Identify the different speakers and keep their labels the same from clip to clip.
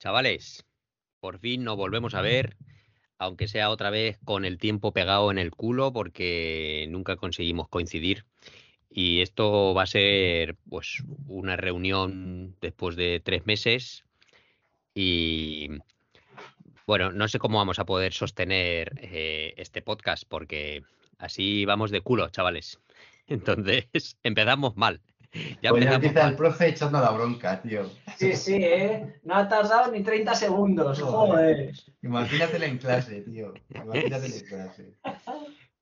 Speaker 1: Chavales, por fin nos volvemos a ver, aunque sea otra vez con el tiempo pegado en el culo, porque nunca conseguimos coincidir. Y esto va a ser pues una reunión después de tres meses. Y bueno, no sé cómo vamos a poder sostener eh, este podcast, porque así vamos de culo, chavales. Entonces, empezamos mal.
Speaker 2: Ya pues empieza el profe echando la bronca, tío.
Speaker 3: Sí, sí, ¿eh? No ha tardado ni 30 segundos, joder.
Speaker 2: Imagínatelo en clase, tío. Imagínatelo en clase.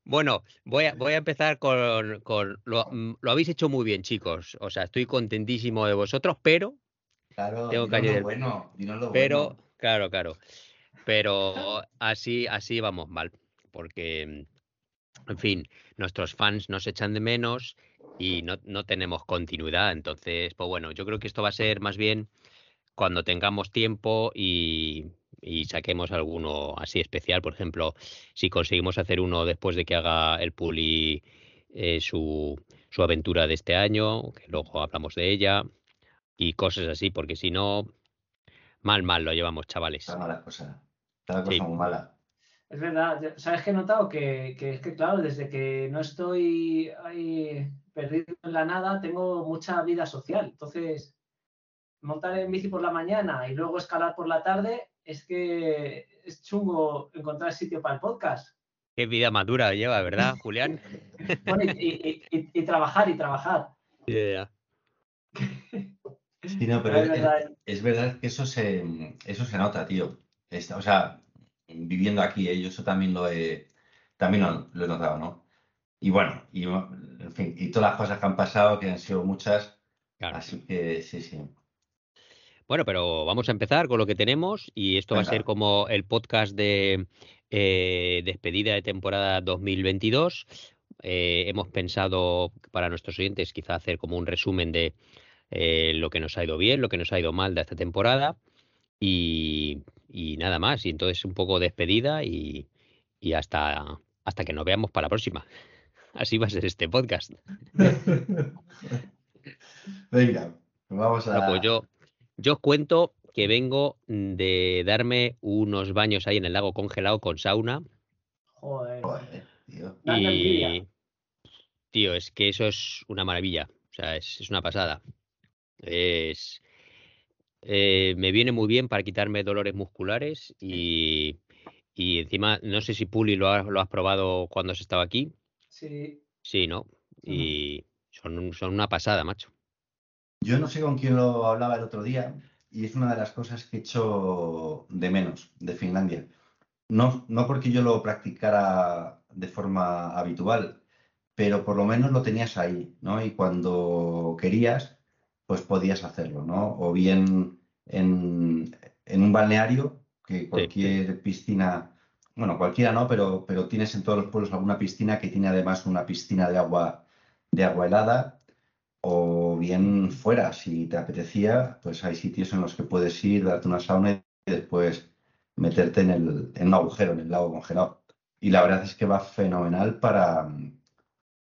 Speaker 1: Bueno, voy a, voy a empezar con, con mm, lo, habéis hecho muy bien, chicos. O sea, estoy contentísimo de vosotros, pero
Speaker 2: claro, tengo que lo bueno,
Speaker 1: pero claro, claro. Pero así, así vamos mal, porque en fin, nuestros fans nos echan de menos y no, no, tenemos continuidad. Entonces, pues bueno, yo creo que esto va a ser más bien cuando tengamos tiempo y, y saquemos alguno así especial. Por ejemplo, si conseguimos hacer uno después de que haga el Puli eh, su, su aventura de este año, que luego hablamos de ella y cosas así, porque si no, mal, mal lo llevamos, chavales.
Speaker 2: Está mala cosa. Está la cosa muy mala.
Speaker 3: Es verdad, ¿sabes qué he notado? Que, que, es que, claro, desde que no estoy ahí perdido en la nada, tengo mucha vida social. Entonces, montar en bici por la mañana y luego escalar por la tarde, es que es chungo encontrar sitio para el podcast.
Speaker 1: Qué vida madura lleva, ¿verdad, Julián?
Speaker 3: y, trabajar, y trabajar.
Speaker 2: Sí, no, pero es, verdad, que eso se, eso se nota, tío. o sea, viviendo aquí, ¿eh? yo eso también lo he, también lo, he notado, ¿no? Y bueno, y, en fin, y todas las cosas que han pasado, que han sido muchas, así que sí, sí.
Speaker 1: Bueno, pero vamos a empezar con lo que tenemos y esto va a ser como el podcast de eh, despedida de temporada 2022. Eh, hemos pensado para nuestros oyentes quizá hacer como un resumen de lo que nos ha ido bien, lo que nos ha ido mal de esta temporada y, nada más. Y entonces un poco despedida y, hasta, hasta que nos veamos para la próxima. Así va a ser este podcast.
Speaker 2: Venga, vamos a.
Speaker 1: pues yo, yo os cuento que vengo de darme unos baños ahí en el lago congelado con sauna.
Speaker 3: Joder.
Speaker 2: tío.
Speaker 1: Y. Tío, es que eso es una maravilla. O sea, es, es una pasada. Es. Eh, me viene muy bien para quitarme dolores musculares y, y encima, no sé si Puli lo, lo has probado cuando has estado aquí.
Speaker 3: Sí.
Speaker 1: Sí, ¿no? Y son, son una pasada, macho.
Speaker 2: Yo no sé con quién lo hablaba el otro día y es una de las cosas que he hecho de menos de Finlandia. No, no porque yo lo practicara de forma habitual, pero por lo menos lo tenías ahí, ¿no? Y cuando querías, pues podías hacerlo, ¿no? O bien en, un balneario, que cualquier piscina, bueno, cualquiera no, pero, pero tienes en todos los pueblos alguna piscina que tiene además una piscina de agua, de agua helada, o bien fuera, si te apetecía, pues hay sitios en los que puedes ir, darte una sauna y después meterte en, el, en un agujero, en el lago congelado. Y la verdad es que va fenomenal para,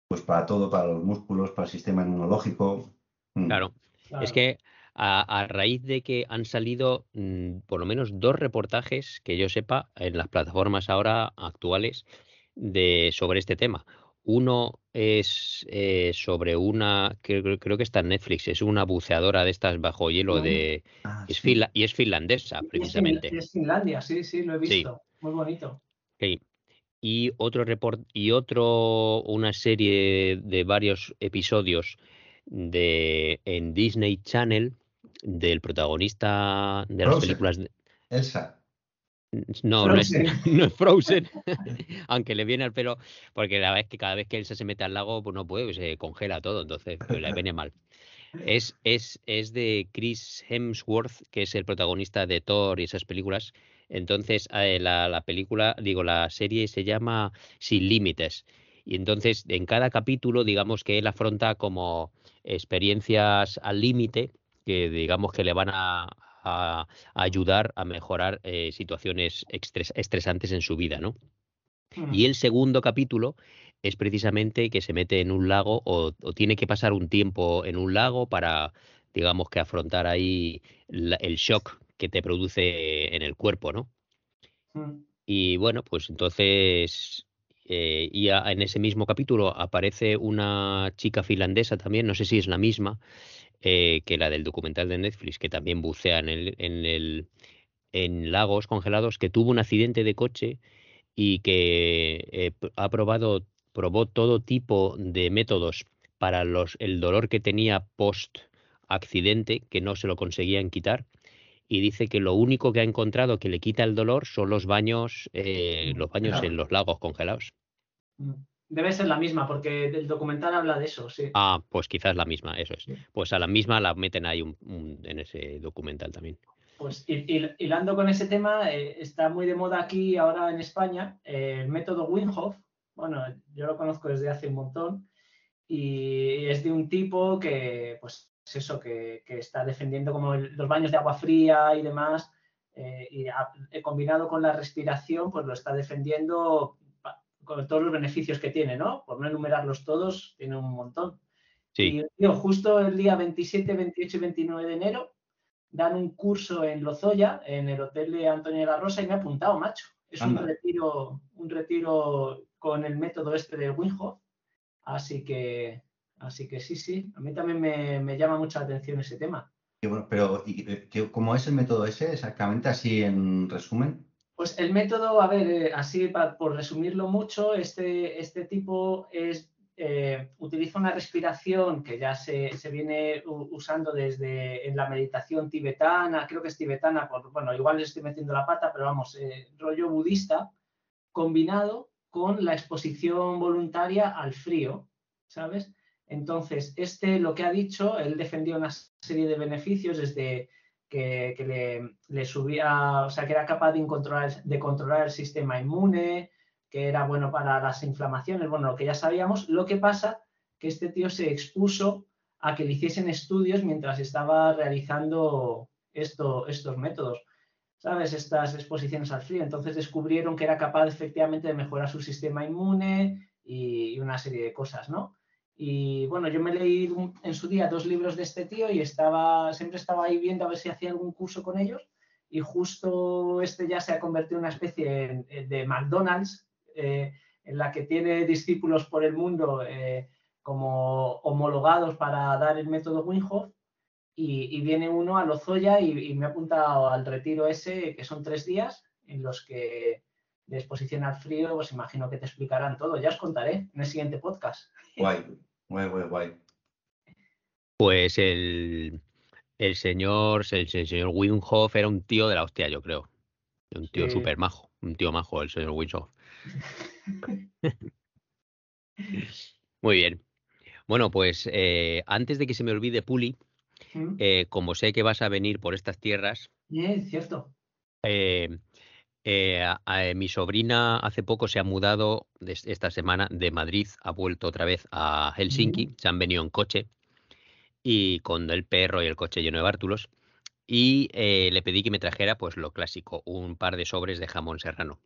Speaker 2: pues para todo, para los músculos, para el sistema inmunológico.
Speaker 1: Mm. Claro. Es que a, raíz de que han salido mm, por lo menos dos reportajes que yo sepa en las plataformas ahora actuales de sobre este tema. Uno es eh, sobre una, creo, creo, que está en Netflix, es una buceadora de estas bajo hielo de... Ah, y es finlandesa, precisamente.
Speaker 3: Es, Finlandia, sí, sí, lo he visto. Muy bonito.
Speaker 1: Y otro report, y otro, una serie de varios episodios de en Disney Channel del protagonista de las películas de...
Speaker 2: Elsa.
Speaker 1: No, no es, no Frozen, aunque le viene al pelo, porque la vez que cada vez que Elsa se mete al lago, pues no puede, se congela todo, entonces pues, le viene mal. Es, es, es de Chris Hemsworth, que es el protagonista de Thor y esas películas. Entonces, eh, la, la película, digo, la serie se llama Sin Límites. Y entonces, en cada capítulo, digamos que él afronta como experiencias al límite que digamos que le van a, ayudar a mejorar eh, situaciones estresantes en su vida, ¿no? Mm. Y el segundo capítulo es precisamente que se mete en un lago o, tiene que pasar un tiempo en un lago para, digamos que afrontar ahí el shock que te produce en el cuerpo, ¿no?
Speaker 3: Mm.
Speaker 1: Y bueno, pues entonces, eh, y a- en ese mismo capítulo aparece una chica finlandesa también, no sé si es la misma eh, que la del documental de Netflix, que también bucea en el, en el, en lagos congelados, que tuvo un accidente de coche y que eh, ha probado, probó todo tipo de métodos para los, el dolor que tenía post accidente, que no se lo conseguían quitar y dice que lo único que ha encontrado que le quita el dolor son los baños, eh, los baños
Speaker 2: Claro.
Speaker 1: en los lagos congelados.
Speaker 3: Mm. Debe ser la misma, porque el documental habla de eso, sí.
Speaker 1: Ah, pues quizás la misma, eso es.
Speaker 3: Sí.
Speaker 1: Pues a la misma la meten ahí un- un- en ese documental también.
Speaker 3: Pues hil- hil- hilando con ese tema, eh, está muy de moda aquí ahora en España eh, el método Wim Hof. Bueno, yo lo conozco desde hace un montón y es de un tipo que, pues es eso, que, que está defendiendo como el- los baños de agua fría y demás eh, y ha- eh, combinado con la respiración, pues lo está defendiendo con todos los beneficios que tiene, ¿no? Por no enumerarlos todos, tiene un montón.
Speaker 1: Sí,
Speaker 3: Y tío, justo el día 27, 28 y 29 de enero dan un curso en Lozoya, en el hotel de Antonio de la Rosa, y me he apuntado, macho. Es un retiro, un retiro con el método este del Wim Hof. Así que, así que sí, sí. A mí también me, me llama mucha atención ese tema.
Speaker 2: Y bueno, pero ¿y, qué- ¿cómo es el método ese exactamente, así en resumen?
Speaker 3: Pues el método, a ver, eh, así por resumirlo mucho, este, este tipo es, eh, utiliza una respiración que ya se, se viene usando desde en la meditación tibetana, creo que es tibetana, por, bueno, igual le estoy metiendo la pata, pero vamos, eh, rollo budista, combinado con la exposición voluntaria al frío, ¿sabes? Entonces, este lo que ha dicho, él defendió una serie de beneficios desde que, le, subía, o sea, que era capaz de controlar, de controlar el sistema inmune, que era bueno para las inflamaciones, bueno, lo que ya sabíamos. Lo que pasa que este tío se expuso a que le hiciesen estudios mientras estaba realizando esto, estos métodos, ¿sabes? Estas exposiciones al frío. Entonces descubrieron que era capaz efectivamente de mejorar su sistema inmune y una serie de cosas, ¿no? Y bueno, yo me leí en su día dos libros de este tío y estaba, siempre estaba ahí viendo a ver si hacía algún curso con ellos. Y justo este ya se ha convertido en una especie de McDonald's, eh, en la que tiene discípulos por el mundo eh, como homologados para dar el método Wim Hof. Y, y viene uno a Lozoya y, y me ha apuntado al retiro ese, que son tres días, en los que de exposición al frío, pues imagino que te explicarán todo. Ya os contaré en el siguiente podcast.
Speaker 2: Guay, guay, guay, guay.
Speaker 1: pues el, el señor, el, el señor era un tío de la hostia, yo creo. Un tío
Speaker 3: Sí.
Speaker 1: súper majo, un tío majo, el señor Wim Hof. Muy bien. Bueno, pues eh, antes de que se me olvide, Puli,
Speaker 3: ¿Mm?
Speaker 1: eh, como sé que vas a venir por estas tierras,
Speaker 3: Bien, cierto.
Speaker 1: eh, eh, a- a- mi sobrina hace poco se ha mudado esta semana de Madrid, ha vuelto otra vez a Helsinki, se han venido en coche y con el perro y el coche lleno de bártulos y eh, le pedí que me trajera pues lo clásico, un par de sobres de jamón serrano.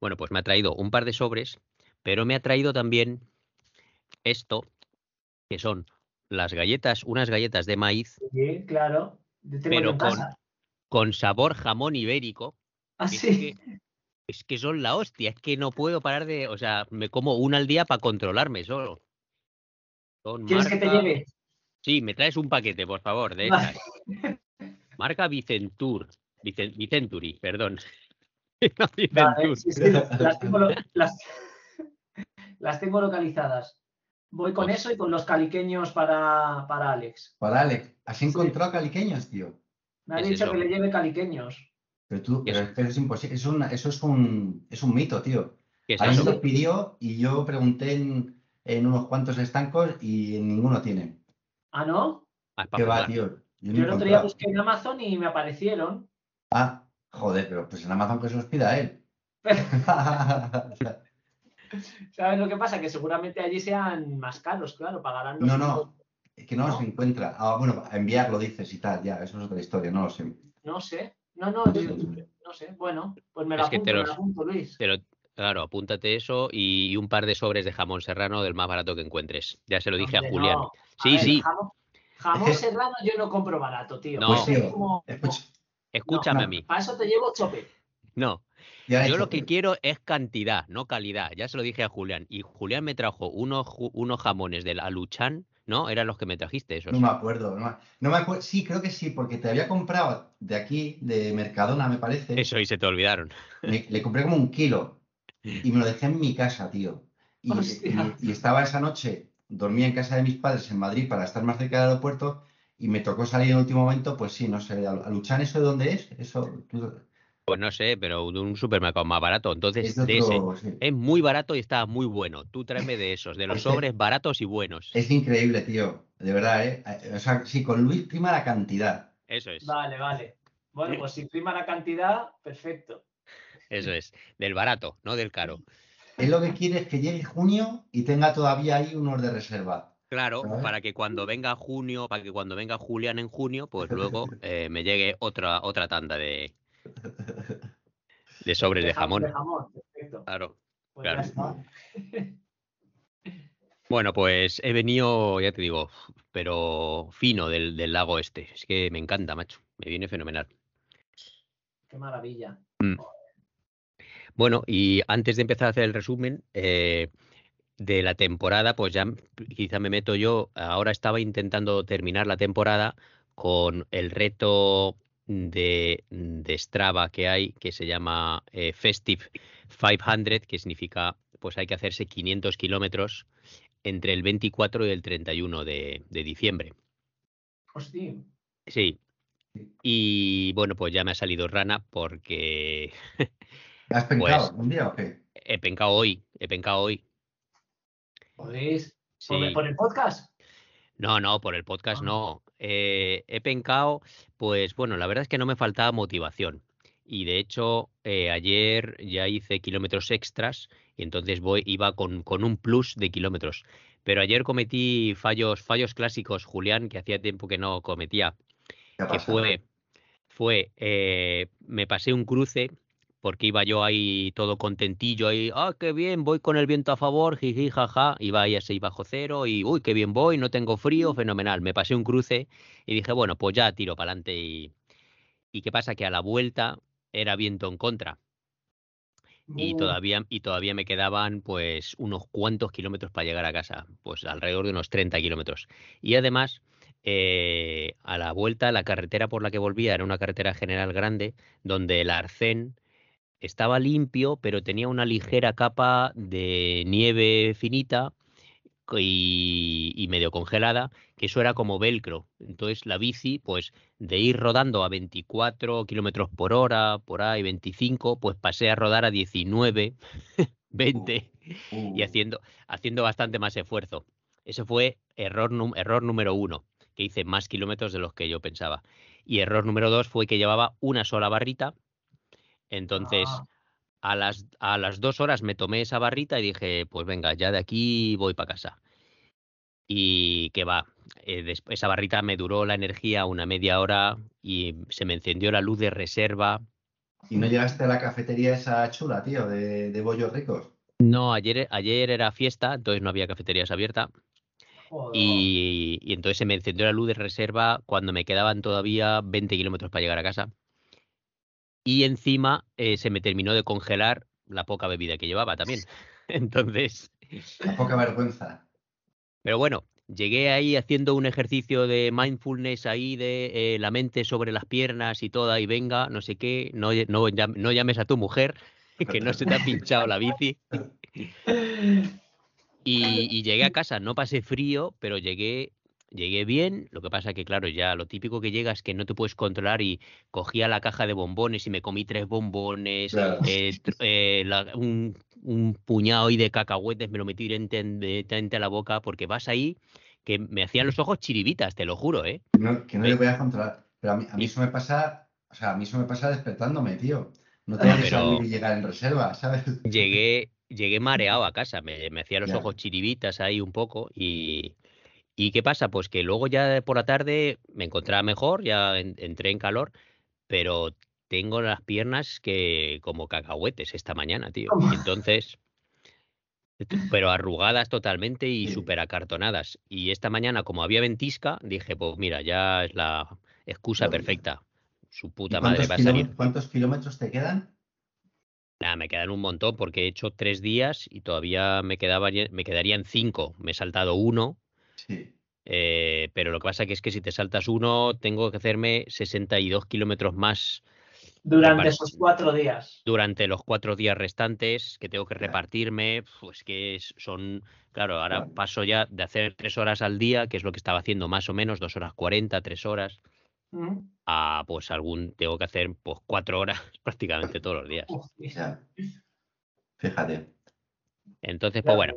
Speaker 1: Bueno, pues me ha traído un par de sobres, pero me ha traído también esto, que son las galletas, unas galletas de maíz
Speaker 3: Sí, claro.
Speaker 1: Pero con- con sabor jamón ibérico.
Speaker 3: Ah,
Speaker 1: que es Es que son la hostia, es que no puedo parar de, o sea, me como una al día para controlarme solo. Son
Speaker 3: ¿Quieres que te lleve?
Speaker 1: Sí, me traes un paquete, por favor, de
Speaker 3: Vale.
Speaker 1: Marca Vicentur, Vicen- Vicenturi, perdón. No,
Speaker 3: Vale,
Speaker 1: Vicentur.
Speaker 3: sí, sí, las, tengo, lo- las- las tengo localizadas. Voy con
Speaker 1: Pues-
Speaker 3: eso y con los caliqueños para, para Alex.
Speaker 2: Para Alex, ¿has
Speaker 3: Sí.
Speaker 2: encontrado caliqueños, tío?
Speaker 3: Me ha
Speaker 1: ¿Qué es
Speaker 3: dicho
Speaker 1: eso?
Speaker 3: que le lleve caliqueños.
Speaker 2: Pero tú,
Speaker 1: ¿Qué
Speaker 2: pero
Speaker 1: es?
Speaker 2: que es imposible. Es un- eso es un, es un mito, tío.
Speaker 1: ¿Qué es
Speaker 2: A mí
Speaker 1: eso?
Speaker 2: me los pidió y yo pregunté en, en unos cuantos estancos y ninguno tiene.
Speaker 3: Ah, ¿no?
Speaker 1: Ah,
Speaker 2: ¿Qué va, tío? Yo
Speaker 3: Yo el otro día busqué en Amazon y me aparecieron.
Speaker 2: Ah, joder, pero pues en Amazon que se los pida él.
Speaker 3: ¿Sabes lo que pasa? Que seguramente allí sean más caros, claro, pagarán los
Speaker 2: No, no, es que no,
Speaker 3: ¿No?
Speaker 2: se encuentra. Ah, bueno, enviarlo dices y tal, ya, eso es otra historia, no lo sé.
Speaker 3: No sé. No, no, yo- no sé. Bueno, pues me lo
Speaker 1: Es que
Speaker 3: apunto,
Speaker 1: te
Speaker 3: me
Speaker 1: los-
Speaker 3: lo apunto, Luis.
Speaker 1: Pero, claro, apúntate eso y, y un par de sobres de jamón serrano del más barato que encuentres. Ya se lo dije
Speaker 3: Hombre,
Speaker 1: a Julián.
Speaker 3: no. A
Speaker 1: Sí,
Speaker 3: ver,
Speaker 1: sí.
Speaker 3: Jamón, jamón serrano yo no compro barato, tío.
Speaker 1: No.
Speaker 3: Eso es
Speaker 2: Tío,
Speaker 3: como-
Speaker 2: escucha,
Speaker 1: escúchame a mí.
Speaker 3: Para eso te llevo chope.
Speaker 1: No, yo lo que quiero es cantidad, no calidad. Ya se lo dije a Julián. Y Julián me trajo unos, unos jamones del Aluchan, ¿no? Eran los que me trajiste esos.
Speaker 2: No me acuerdo. No, me acuerdo. Sí, creo que sí, porque te había comprado de aquí, de Mercadona, me parece.
Speaker 1: Eso, y se te olvidaron.
Speaker 2: Le, compré como un kilo y me lo dejé en mi casa, tío. Y, y, estaba esa noche, dormía en casa de mis padres en Madrid para estar más cerca del aeropuerto y me tocó salir en el último momento, pues sí, no sé, Aluchan, ¿eso de dónde es? Eso,
Speaker 1: pues no sé, pero de un supermercado más barato. Entonces, de ese, es muy barato y está muy bueno. Tú tráeme de esos, de los sobres baratos y buenos.
Speaker 2: Es increíble, tío. De verdad, ¿eh? O sea, sí, con Luis prima la cantidad.
Speaker 1: Eso es.
Speaker 3: Vale, vale. Bueno, pues si prima la cantidad, perfecto.
Speaker 1: Eso es. Del barato, no del caro.
Speaker 2: Es lo que quiere es que llegue junio y tenga todavía ahí unos de reserva.
Speaker 1: Claro, para que cuando venga junio, para que cuando venga Julián en junio, pues luego eh, me llegue otra, otra tanda de, de sobres de, jamón. Claro. Pues bueno, pues he venido, ya te digo, pero fino del, lago este. Es que me encanta, macho. Me viene fenomenal.
Speaker 3: Qué maravilla.
Speaker 1: Mm. Bueno, y antes de empezar a hacer el resumen eh, de la temporada, pues ya quizá me meto yo. Ahora estaba intentando terminar la temporada con el reto de, de Strava que hay que se llama eh, Festive 500, que significa pues hay que hacerse 500 kilómetros entre el 24 y el 31 de, de diciembre.
Speaker 3: Hostia.
Speaker 1: Sí. Y bueno, pues ya me ha salido rana porque...
Speaker 2: ¿Has pencado pues un día o qué?
Speaker 1: He pencado hoy, he pencado hoy.
Speaker 3: ¿Podéis? ¿Por el podcast?
Speaker 1: No, no, por el podcast ah. no. Eh, he pencado, pues bueno, la verdad es que no me faltaba motivación. Y de hecho, eh, ayer ya hice kilómetros extras y entonces voy, iba con, con, un plus de kilómetros. Pero ayer cometí fallos, fallos clásicos, Julián, que hacía tiempo que no cometía. Que fue, fue eh, me pasé un cruce porque iba yo ahí todo contentillo, ahí, ah, qué bien, voy con el viento a favor, jiji, jaja, iba ahí a 6 bajo cero y, uy, qué bien voy, no tengo frío, fenomenal. Me pasé un cruce y dije, bueno, pues ya tiro para adelante y, y qué pasa, que a la vuelta era viento en contra. Y todavía, y todavía me quedaban pues unos cuantos kilómetros para llegar a casa, pues alrededor de unos 30 kilómetros. Y además, eh, a la vuelta, la carretera por la que volvía era una carretera general grande, donde el arcén estaba limpio, pero tenía una ligera capa de nieve finita y, medio congelada, que eso era como velcro. Entonces la bici, pues de ir rodando a 24 kilómetros por hora, por ahí 25, pues pasé a rodar a 19, 20 y uh. haciendo, haciendo bastante más esfuerzo. Ese fue error, error número uno, que hice más kilómetros de los que yo pensaba. Y error número dos fue que llevaba una sola barrita entonces, ah. a, las, a las dos horas me tomé esa barrita y dije, pues venga, ya de aquí voy para casa. Y que va, eh, esa barrita me duró la energía una media hora y se me encendió la luz de reserva.
Speaker 2: ¿Y no llegaste a la cafetería esa chula, tío, de, de bollos ricos?
Speaker 1: No, ayer, ayer era fiesta, entonces no había cafeterías abiertas. Y, y, entonces se me encendió la luz de reserva cuando me quedaban todavía 20 kilómetros para llegar a casa y encima eh, se me terminó de congelar la poca bebida que llevaba también. Entonces.
Speaker 2: La poca vergüenza.
Speaker 1: Pero bueno, llegué ahí haciendo un ejercicio de mindfulness ahí de eh, la mente sobre las piernas y toda, y venga, no sé qué, no, no, no llames a tu mujer, que no se te ha pinchado la bici. y, llegué a casa, no pasé frío, pero llegué Llegué bien, lo que pasa que, claro, ya lo típico que llega es que no te puedes controlar y cogía la caja de bombones y me comí tres bombones, eh, eh, un, puñado y de cacahuetes, me lo metí directamente a la boca porque vas ahí que me hacían los ojos chiribitas, te lo juro, ¿eh?
Speaker 2: que no le voy a controlar. Pero a mí, a mí eso me pasa, o sea, a mí eso me pasa despertándome, tío. No tengo que salir y llegar en reserva, ¿sabes?
Speaker 1: Llegué, llegué mareado a casa, me, me hacía los ojos chiribitas ahí un poco y, ¿Y qué pasa? Pues que luego ya por la tarde me encontraba mejor, ya entré en calor, pero tengo las piernas que como cacahuetes esta mañana, tío. Entonces, pero arrugadas totalmente y súper acartonadas. Y esta mañana, como había ventisca, dije, pues mira, ya es la excusa perfecta. su puta madre va a salir.
Speaker 2: ¿Cuántos kilómetros te quedan?
Speaker 1: Nada, me quedan un montón porque he hecho tres días y todavía me, quedaba, me quedarían cinco. Me he saltado uno.
Speaker 2: Sí.
Speaker 1: Eh, pero lo que pasa que es que si te saltas uno, tengo que hacerme 62 kilómetros más.
Speaker 3: Durante esos cuatro días.
Speaker 1: Durante los cuatro días restantes que tengo que repartirme, pues que son, claro, ahora paso ya de hacer tres horas al día, que es lo que estaba haciendo más o menos, dos horas cuarenta, tres horas, a pues algún, tengo que hacer pues cuatro horas prácticamente todos los días.
Speaker 2: Fíjate.
Speaker 1: Entonces, pues bueno,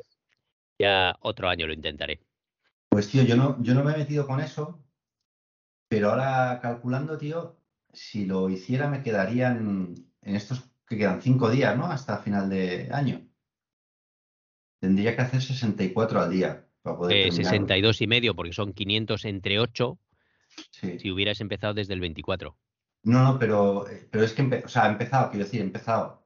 Speaker 1: ya otro año lo intentaré.
Speaker 2: Pues tío, yo no, yo no me he metido con eso, pero ahora calculando, tío, si lo hiciera me quedarían en estos que quedan cinco días, ¿no? Hasta final de año. Tendría que hacer 64 al día para poder.
Speaker 1: Eh, 62 y medio, porque son 500 entre 8. Si hubieras empezado desde el 24.
Speaker 2: No, no, pero, pero es que, o sea, he empezado, quiero decir, he empezado.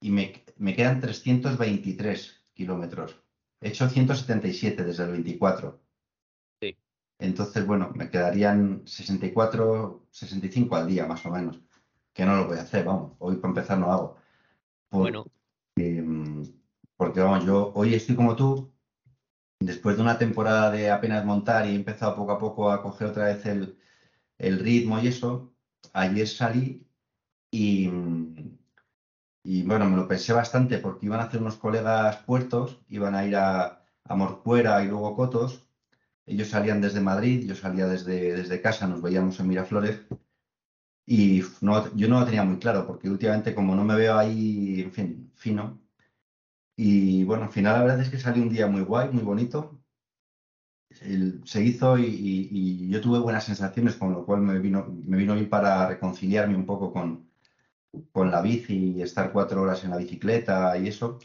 Speaker 2: Y me, me quedan 323 kilómetros. He hecho 177 desde el 24. Entonces, bueno, me quedarían 64, 65 al día más o menos, que no lo voy a hacer, vamos, hoy para empezar no hago.
Speaker 1: bueno.
Speaker 2: Mm, porque, vamos, yo hoy estoy como tú, después de una temporada de apenas montar y he empezado poco a poco a coger otra vez el, ritmo y eso, ayer salí y, y, bueno, me lo pensé bastante porque iban a hacer unos colegas puertos, iban a ir a, a Morcuera y luego Cotos ellos salían desde Madrid, yo salía desde, desde casa, nos veíamos en Miraflores y no, yo no lo tenía muy claro porque últimamente como no me veo ahí, en fin, fino. Y bueno, al final la verdad es que salió un día muy guay, muy bonito. se hizo y, yo tuve buenas sensaciones, con lo cual me vino, me vino bien para reconciliarme un poco con, con la bici y estar cuatro horas en la bicicleta y eso.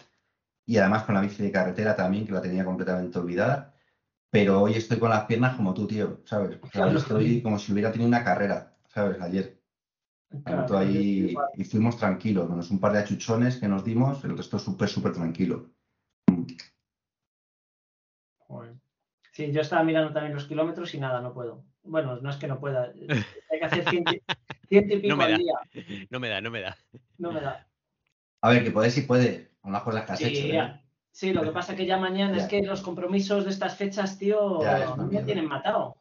Speaker 2: Y además con la bici de carretera también, que la tenía completamente olvidada pero hoy estoy con las piernas como tú, tío, ¿sabes? estoy como si hubiera tenido una carrera, ¿sabes? Ayer. ahí y fuimos tranquilos, menos un par de achuchones que nos dimos, el resto súper, súper tranquilo.
Speaker 3: Sí, yo estaba mirando también los kilómetros y nada, no puedo. Bueno, no es que no pueda, hay que hacer ciento, y pico al día.
Speaker 1: No me da, no me da.
Speaker 3: No me da.
Speaker 2: A ver, que puede sí puede, con las cosas que has hecho. ¿eh?
Speaker 3: Sí, lo que pasa es que ya mañana es que los compromisos de estas fechas, tío, me tienen matado.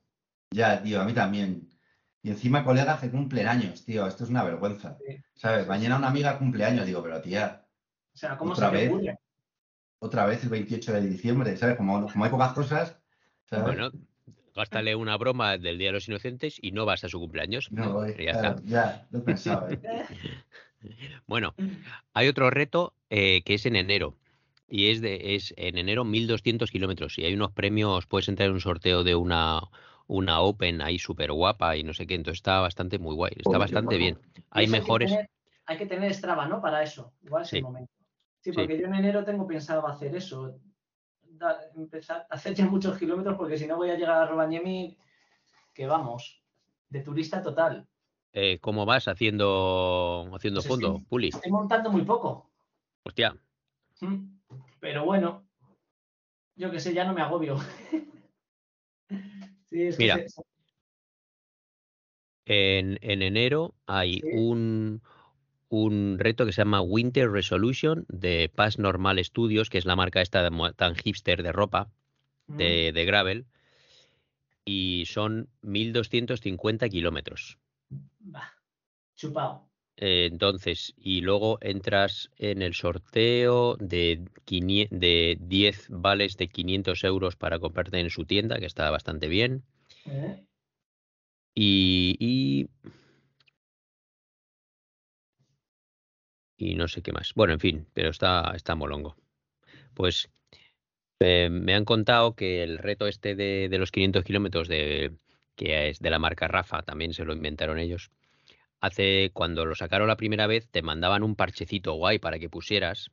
Speaker 2: Ya, tío, a mí también. Y encima colegas que cumplen años, tío, esto es una vergüenza. ¿Sabes? Mañana una amiga cumpleaños, digo, pero tía.
Speaker 3: O sea, ¿cómo otra se vez, ocurre?
Speaker 2: Otra vez el 28 de diciembre, ¿sabes? Como, como hay pocas cosas.
Speaker 1: Bueno, gástale una broma del Día de los Inocentes y no vas a su cumpleaños.
Speaker 2: No voy. Ya, ya, lo pensaba. ¿eh?
Speaker 1: bueno, hay otro reto eh, que es en enero y es de es en enero 1200 kilómetros y hay unos premios, puedes entrar en un sorteo de una una Open ahí súper guapa y no sé qué, entonces está bastante muy guay, está bastante bien. Hay mejores...
Speaker 3: Hay que, tener, Strava, ¿no? Para eso, igual es el momento. Sí, porque yo en enero tengo pensado hacer eso, empezar a hacer ya muchos kilómetros porque si no voy a llegar a Rovaniemi, que vamos, de turista total.
Speaker 1: Eh, ¿Cómo vas haciendo, haciendo pues fondo, Puli?
Speaker 3: Estoy montando muy poco.
Speaker 1: Hostia.
Speaker 3: ¿Mm? Pero bueno, yo que sé, ya no me agobio.
Speaker 1: Mira, en, enero hay un, un reto que se llama Winter Resolution de Pass Normal Studios, que es la marca esta tan hipster de ropa, de, mm. de gravel, y son 1.250 kilómetros.
Speaker 3: Chupado.
Speaker 1: Eh, entonces, y luego entras en el sorteo de, de 10 vales de 500 euros para comprarte en su tienda, que está bastante bien. ¿Eh? Y, y, no sé qué más. Bueno, en fin, pero está, está molongo. Pues eh, me han contado que el reto este de, de los 500 kilómetros de, que es de la marca Rafa, también se lo inventaron ellos hace cuando lo sacaron la primera vez te mandaban un parchecito guay para que pusieras.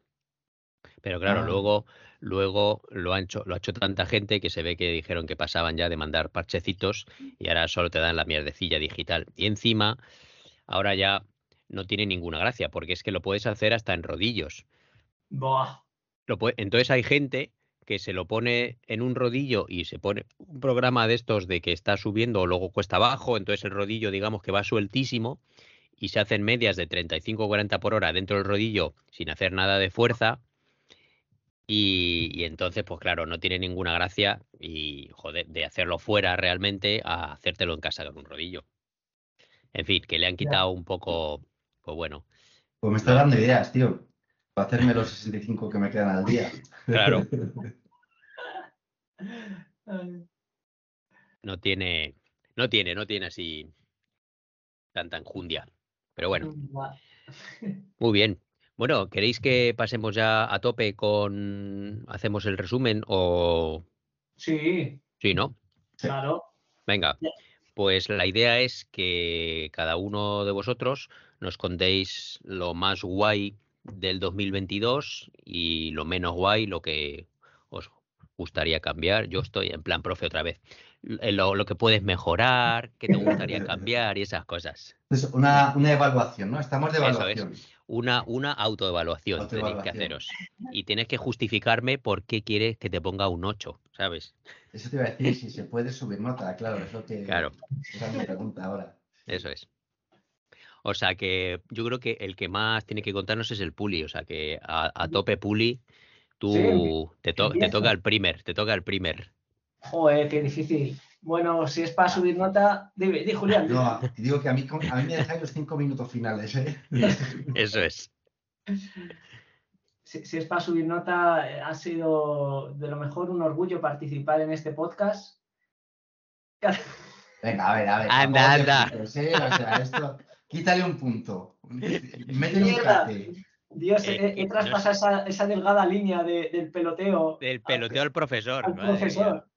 Speaker 1: Pero claro, ah. luego luego lo, han hecho, lo ha hecho tanta gente que se ve que dijeron que pasaban ya de mandar parchecitos y ahora solo te dan la mierdecilla digital. Y encima, ahora ya no tiene ninguna gracia, porque es que lo puedes hacer hasta en rodillos. entonces hay gente que se lo pone en un rodillo y se pone un programa de estos de que está subiendo o luego cuesta abajo, entonces el rodillo digamos que va sueltísimo y se hacen medias de 35 o 40 por hora dentro del rodillo sin hacer nada de fuerza. Y, entonces, pues claro, no tiene ninguna gracia y joder, de hacerlo fuera realmente a hacértelo en casa con un rodillo. En fin, que le han quitado un poco, pues bueno.
Speaker 2: Pues me está dando ideas, tío. Para hacerme los 65 que me quedan al día.
Speaker 1: Claro. no tiene, no tiene, no tiene así tanta enjundia. Pero bueno. Muy bien. Bueno, ¿queréis que pasemos ya a tope con. hacemos el resumen o.
Speaker 3: Sí.
Speaker 1: Sí, ¿no?
Speaker 3: Claro.
Speaker 1: Venga. Pues la idea es que cada uno de vosotros nos contéis lo más guay del 2022 y lo menos guay, lo que os gustaría cambiar. Yo estoy en plan profe otra vez. Eh, lo, que puedes mejorar, que te gustaría cambiar y esas cosas.
Speaker 2: Es una, evaluación, ¿no? Estamos de evaluación.
Speaker 1: Una, una autoevaluación, tenéis que haceros. Y tienes que justificarme por qué quieres que te ponga un 8, ¿sabes?
Speaker 2: Eso te iba a decir, si se puede subir nota, claro, es lo que
Speaker 1: claro.
Speaker 2: esa es mi pregunta ahora.
Speaker 1: Eso es. O sea que yo creo que el que más tiene que contarnos es el Puli. O sea que a, tope Puli, tú te, te toca el primer, te toca el primer.
Speaker 3: Joder, qué difícil. Bueno, si es para subir nota, dime, di Julián.
Speaker 2: No, digo que a mí, a mí me dejáis los cinco minutos finales. ¿eh?
Speaker 1: Eso es.
Speaker 3: Si, es para subir nota, eh, ha sido de lo mejor un orgullo participar en este podcast.
Speaker 2: Venga, a ver, a ver.
Speaker 1: Anda, anda.
Speaker 2: ¿eh? O sea, esto, quítale un punto. Métele un
Speaker 3: Dios, he, traspasado esa, delgada línea del peloteo.
Speaker 1: Del peloteo al, profesor.
Speaker 3: Al profesor.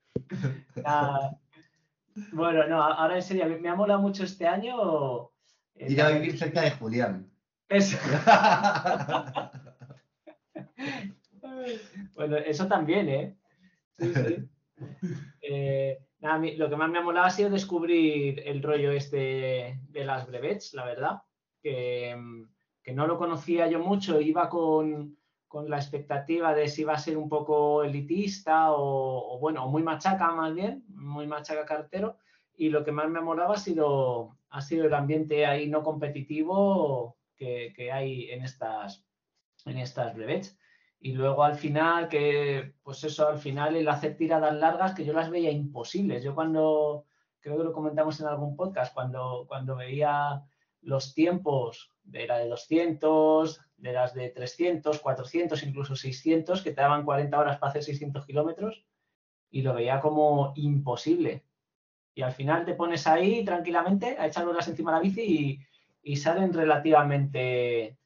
Speaker 3: Bueno, no, ahora en serio, me ha molado mucho este año.
Speaker 2: Eh, Ir a vivir cerca de Julián.
Speaker 3: Eso. bueno, eso también, ¿eh? Sí, sí. Eh, lo que más me ha molado ha sido descubrir el rollo este de las brevets, la verdad. Que, que no lo conocía yo mucho, iba con, con la expectativa de si va a ser un poco elitista o, bueno, muy machaca más bien, muy machaca cartero. Y lo que más me molaba ha sido, ha sido el ambiente ahí no competitivo que, que hay en estas, en estas brevets. Y luego al final, que pues eso, al final el hacer tiradas largas que yo las veía imposibles. Yo cuando, creo que lo comentamos en algún podcast, cuando, cuando veía los tiempos de la de 200, de las de 300, 400, incluso 600, que te daban 40 horas para hacer 600 kilómetros y lo veía como imposible. Y al final te pones ahí tranquilamente a echar horas encima de la bici y, salen relativamente,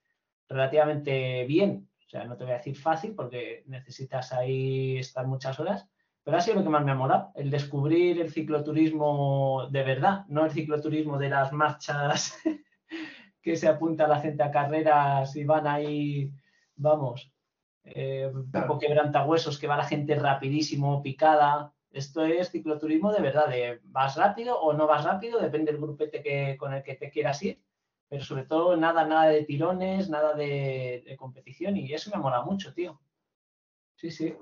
Speaker 3: relativamente bien. O sea, no te voy a decir fácil porque necesitas ahí estar muchas horas, pero ha sido lo que más me ha molado, el descubrir el cicloturismo de verdad, no el cicloturismo de las marchas que se apunta la gente a carreras y van ahí, vamos, eh, un poco quebrantahuesos, que va la gente rapidísimo, picada. Esto es cicloturismo de verdad, de vas rápido o no vas rápido, depende del grupete que, con el que te quieras ir, pero sobre todo nada, nada de tirones, nada de, competición y eso me mola mucho, tío. Sí, sí.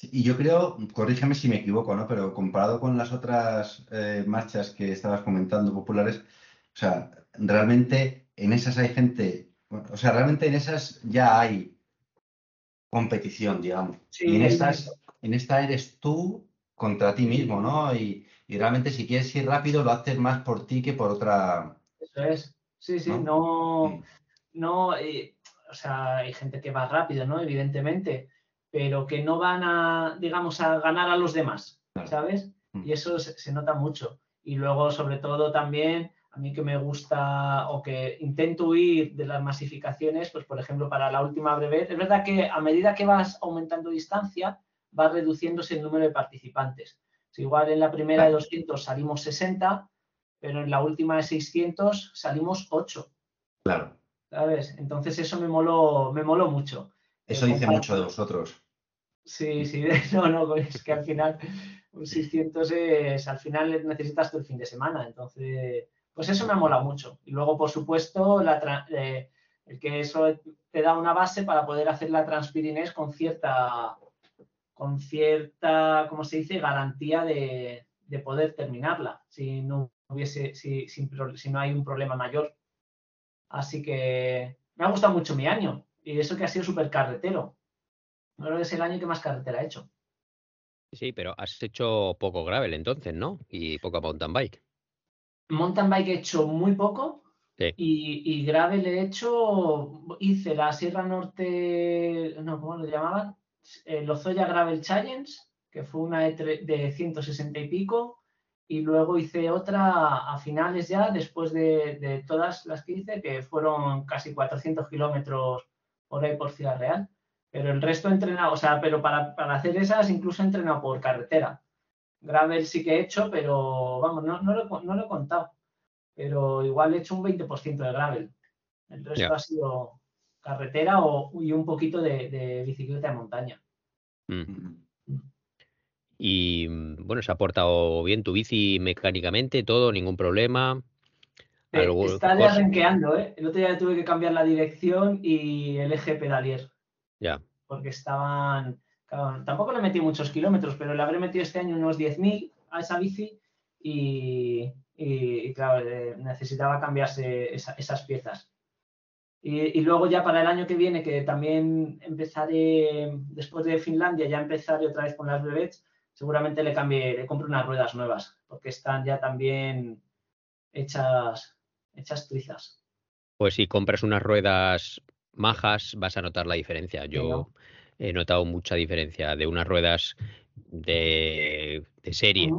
Speaker 2: Y yo creo, corrígeme si me equivoco, ¿no? Pero comparado con las otras eh, marchas que estabas comentando populares, o sea, realmente en esas hay gente, o sea, realmente en esas ya hay competición, digamos. y en estas, en esta eres tú contra ti mismo, ¿no? Y, realmente si quieres ir rápido lo haces más por ti que por otra.
Speaker 3: Eso es. Sí, sí, no, no, eh, o sea, hay gente que va rápido, ¿no? Evidentemente, pero que no van a, digamos, a ganar a los demás, ¿sabes? Mm. Y eso se nota mucho. Y luego, sobre todo, también a mí que me gusta o que intento huir de las masificaciones, pues por ejemplo para la última brevet, es verdad que a medida que vas aumentando distancia, va reduciéndose el número de participantes. igual en la primera de 200 salimos 60, pero en la última de 600 salimos 8.
Speaker 2: Claro.
Speaker 3: ¿Sabes? Entonces eso me moló, me moló mucho.
Speaker 2: Eso dice mucho de vosotros.
Speaker 3: Sí, sí, no, no, es que al final un 600 es, al final necesitas todo el fin de semana, entonces pues eso me mola mucho. Y luego, por supuesto, eh, el que eso te da una base para poder hacer la Transpirinés con cierta, con cierta, ¿cómo se dice?, garantía de, poder terminarla si no hubiese, si, si no hay un problema mayor. Así que me ha gustado mucho mi año. Y eso que ha sido súper carretero. Creo que es el año que más carretera he hecho.
Speaker 1: Sí, pero has hecho poco gravel entonces, ¿no? Y poco mountain bike.
Speaker 3: Mountain bike he hecho muy poco. Y, y, gravel he hecho, hice la Sierra Norte, no, ¿cómo lo llamaban? El Lozoya Gravel Challenge, que fue una de, de 160 y pico y luego hice otra a finales ya, después de, todas las que hice, que fueron casi 400 kilómetros por ahí por Ciudad Real. Pero el resto he entrenado, o sea, pero para, hacer esas incluso he entrenado por carretera. Gravel sí que he hecho, pero vamos, no, no, lo, he contado. Pero igual he hecho un 20% de gravel. El resto ha sido carretera o, y un poquito de, bicicleta de montaña.
Speaker 1: Mm. Y mm, bueno, se ha portado bien tu bici mecánicamente, todo, ningún problema.
Speaker 3: Eh, está ya arranqueando, ¿eh? El otro día tuve que cambiar la dirección y el eje pedalier.
Speaker 1: Ya.
Speaker 3: Porque estaban. Tampoco le metí muchos kilómetros, pero le habré metido este año unos 10.000 a esa bici y, claro, eh, necesitaba cambiarse esas piezas. Y, luego ya para el año que viene, que también empezaré, después de Finlandia, ya empezaré otra vez con las brevets, seguramente le cambie, le compre unas ruedas nuevas, porque están ya también hechas, hechas trizas.
Speaker 1: Pues si compras unas ruedas majas, vas a notar la diferencia. Yo he notado mucha diferencia de unas ruedas de, serie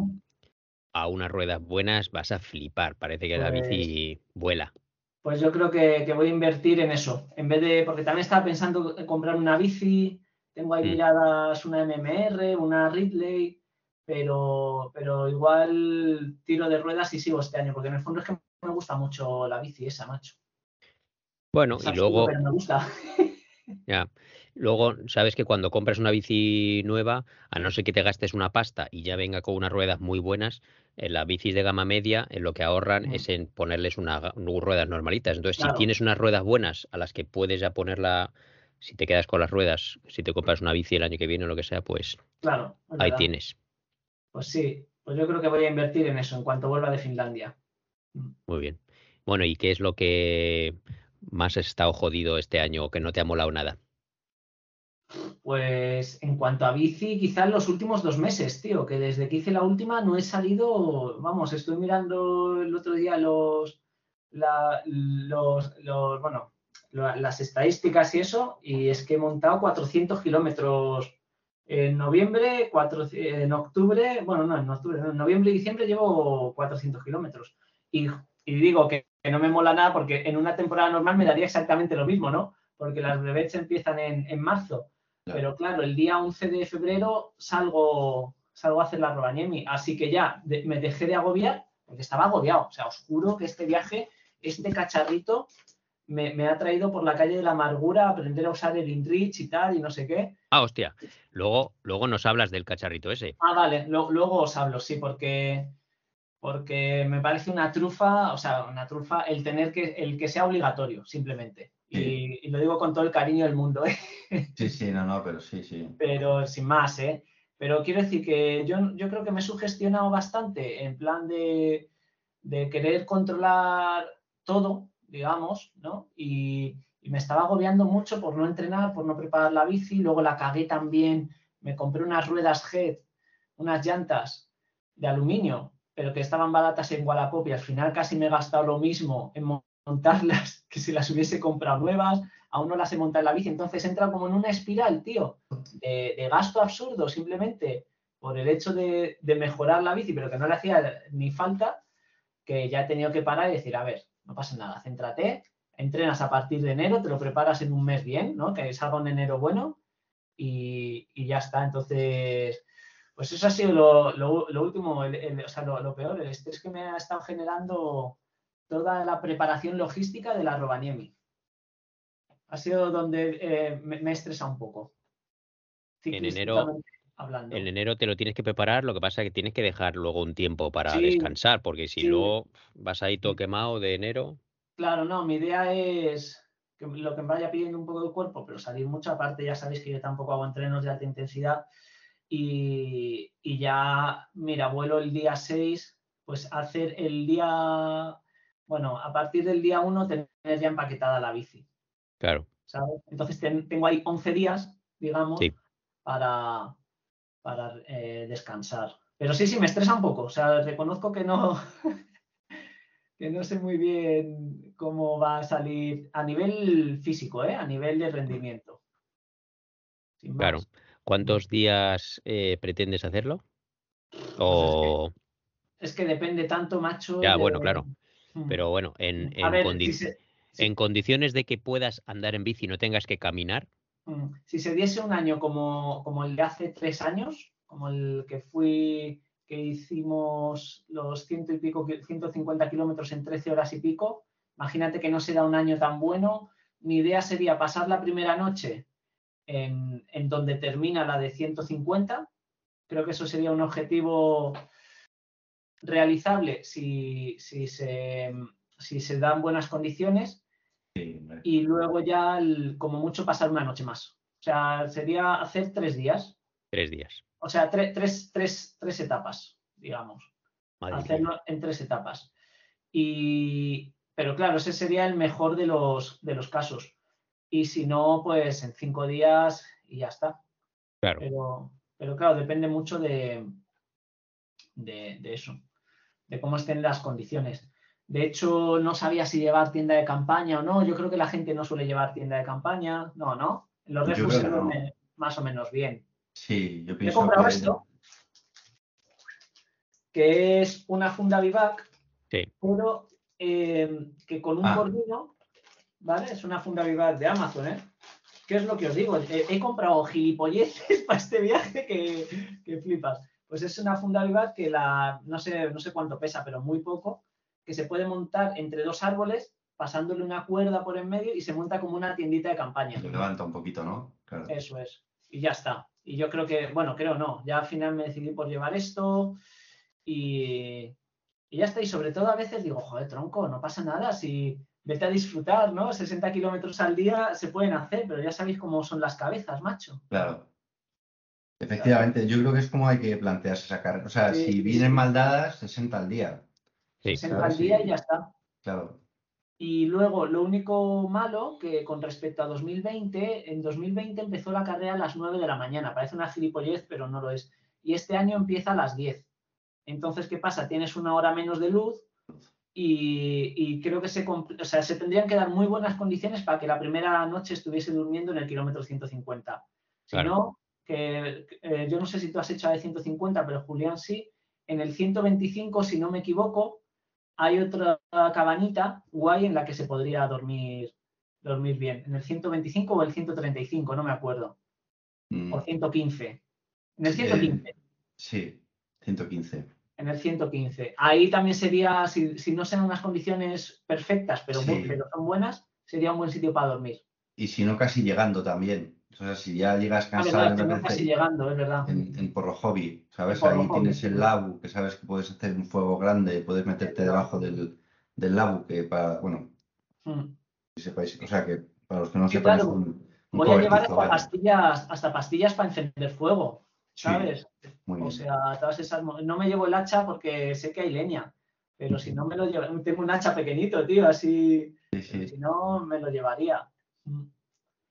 Speaker 1: a unas ruedas buenas, vas a flipar. Parece que la bici pues vuela.
Speaker 3: Pues yo creo que, que, voy a invertir en eso. En vez de, porque también estaba pensando en comprar una bici tengo ahí mm. miradas una MMR, una Ridley, pero, pero igual tiro de ruedas y sigo este año, porque en el fondo es que me gusta mucho la bici esa, macho.
Speaker 1: Bueno, y luego... me gusta. Ya. Luego, sabes que cuando compras una bici nueva, a no ser que te gastes una pasta y ya venga con unas ruedas muy buenas, en las bicis de gama media, en lo que ahorran mm. es en ponerles unas ruedas normalitas. Entonces, si tienes unas ruedas buenas a las que puedes ya ponerla si te quedas con las ruedas, si te compras una bici el año que viene o lo que sea, pues
Speaker 3: claro,
Speaker 1: ahí tienes.
Speaker 3: Pues sí, pues yo creo que voy a invertir en eso en cuanto vuelva de Finlandia.
Speaker 1: Mm. Muy bien. Bueno, ¿y qué es lo que más has estado jodido este año o que no te ha molado nada?
Speaker 3: Pues en cuanto a bici, quizás los últimos dos meses, tío, que desde que hice la última no he salido, vamos, estoy mirando el otro día los, los, los bueno, las estadísticas y eso, y es que he montado 400 kilómetros en noviembre, en octubre, bueno, no, en octubre, en noviembre y diciembre llevo 400 kilómetros. Y, digo que, no me mola nada porque en una temporada normal me daría exactamente lo mismo, ¿no? Porque las brevets empiezan en, marzo. Pero claro, el día 11 de febrero salgo, salgo a hacer la Rovaniemi. Así que ya me dejé de agobiar porque estaba agobiado. O sea, os juro que este viaje, este cacharrito, me, ha traído por la calle de la amargura a aprender a usar el InReach y tal, y no sé qué.
Speaker 1: Ah, hostia. Luego, luego nos hablas del cacharrito ese.
Speaker 3: Ah, vale, luego os hablo, sí, porque, porque me parece una trufa, o sea, una trufa el tener que, el que sea obligatorio, simplemente. Y, lo digo con todo el cariño del mundo, ¿eh?
Speaker 2: Sí, sí, no, no, pero sí, sí.
Speaker 3: Pero sin más, ¿eh? Pero quiero decir que yo, yo creo que me he sugestionado bastante en plan de, de querer controlar todo digamos, ¿no? Y, me estaba agobiando mucho por no entrenar, por no preparar la bici, luego la cagué también, me compré unas ruedas Head, unas llantas de aluminio, pero que estaban baratas en Wallapop y al final casi me he gastado lo mismo en montarlas que si las hubiese comprado nuevas, aún no las he montado en la bici, entonces entra como en una espiral, tío, de, gasto absurdo simplemente por el hecho de, de mejorar la bici, pero que no le hacía ni falta, que ya he tenido que parar y decir, a ver, no pasa nada, céntrate, entrenas a partir de enero, te lo preparas en un mes bien, ¿no? Que salga un enero bueno y, ya está. Entonces, pues eso ha sido lo, último, o sea, lo, peor, el estrés que me ha estado generando toda la preparación logística de la Robaniemi. Ha sido donde eh, me, he estresado un poco.
Speaker 1: En enero, en enero te lo tienes que preparar, lo que pasa es que tienes que dejar luego un tiempo para descansar, porque si luego vas ahí todo quemado de enero.
Speaker 3: Claro, no, mi idea es que lo que me vaya pidiendo un poco de cuerpo, pero salir mucho, aparte ya sabéis que yo tampoco hago entrenos de alta intensidad y, ya, mira, vuelo el día 6, pues hacer el día, bueno, a partir del día 1 tener ya empaquetada la bici.
Speaker 1: Claro.
Speaker 3: ¿sabes? Entonces tengo ahí 11 días, digamos, para, para eh, descansar. Pero sí, sí, me estresa un poco. O sea, reconozco que no, que no sé muy bien cómo va a salir a nivel físico, ¿eh? a nivel de rendimiento.
Speaker 1: claro. ¿Cuántos días eh, pretendes hacerlo? O...
Speaker 3: Pues es, que, depende tanto, macho.
Speaker 1: Ya, bueno, claro. Hmm. Pero bueno, en, en, condiciones de que puedas andar en bici y no tengas que caminar.
Speaker 3: Hmm. Si se diese un año como, como el de hace tres años, como el que fui, que hicimos los ciento y pico, 150 kilómetros en 13 horas y pico, imagínate que no será un año tan bueno. Mi idea sería pasar la primera noche en, donde termina la de 150. Creo que eso sería un objetivo realizable si, si, se, si se dan buenas condiciones. y luego ya, como mucho, pasar una noche más. O sea, sería hacer tres días.
Speaker 1: Tres días.
Speaker 3: O sea, tres, tres, etapas, digamos. Hacerlo en tres etapas. Y, pero claro, ese sería el mejor de los, de los casos. Y si no, pues en cinco días y ya está.
Speaker 1: Claro.
Speaker 3: Pero, pero claro, depende mucho de, de, eso, de cómo estén las condiciones. De hecho, no sabía si llevar tienda de campaña o no. Yo creo que la gente no suele llevar tienda de campaña. No, no. Los refus se más o menos bien.
Speaker 2: Sí, yo pienso
Speaker 3: He comprado esto, que es una funda Vivac, pero eh, que con un ah. ¿vale? Es una funda Vivac de Amazon, ¿eh? ¿Qué es lo que os digo? He, comprado gilipolleces para este viaje que, flipas. Pues es una funda Vivac que la, no sé, no sé cuánto pesa, pero muy poco, que se puede montar entre dos árboles pasándole una cuerda por en medio y se monta como una tiendita de campaña.
Speaker 2: Se levanta un poquito, ¿no?
Speaker 3: Eso es. Y ya está. Y yo creo que, bueno, creo no, ya al final me decidí por llevar esto y, ya está. Y sobre todo a veces digo, joder, tronco, no pasa nada, si vete a disfrutar, ¿no? 60 kilómetros al día se pueden hacer, pero ya sabéis cómo son las cabezas, macho.
Speaker 2: Claro. Efectivamente, yo creo que es como hay que plantearse esa carrera. O sea, si vienen mal dadas, 60 al día.
Speaker 3: 60 al día y ya está.
Speaker 2: Claro.
Speaker 3: Y luego, lo único malo que con respecto a 2020, en 2020 empezó la carrera a las 9 de la mañana. Parece una gilipollez, pero no lo es. Y este año empieza a las 10. Entonces, ¿qué pasa? Tienes una hora menos de luz y, creo que se, o sea, se tendrían que dar muy buenas condiciones para que la primera noche estuviese durmiendo en el kilómetro 150. Si no, que, eh, yo no sé si tú has hecho de 150, pero Julián sí. En el 125, si no me equivoco, hay otra cabanita guay en la que se podría dormir, dormir bien. En el 125 o el 135, no me acuerdo. O 115. Mm. En el 115.
Speaker 2: sí, 115.
Speaker 3: En el 115. Ahí también sería, si, no sean unas condiciones perfectas, pero, pero son buenas, sería un buen sitio para dormir.
Speaker 2: Y si no, casi llegando también. O sea, si ya llegas cansado.
Speaker 3: casi llegando, es verdad.
Speaker 2: En, Porro Hobby, ¿sabes? Ahí tienes el labu, que sabes que puedes hacer un fuego grande, puedes meterte debajo del, del labu, que para, bueno, hmm. si sepáis, o sea, que para los que no sepáis,
Speaker 3: Voy a llevar hasta pastillas, hasta pastillas para encender fuego, ¿sabes? o sea, todas esas. No me llevo el hacha porque sé que hay leña, pero si no me lo llevo, tengo un hacha pequeñito, tío, así. Si no, me lo llevaría.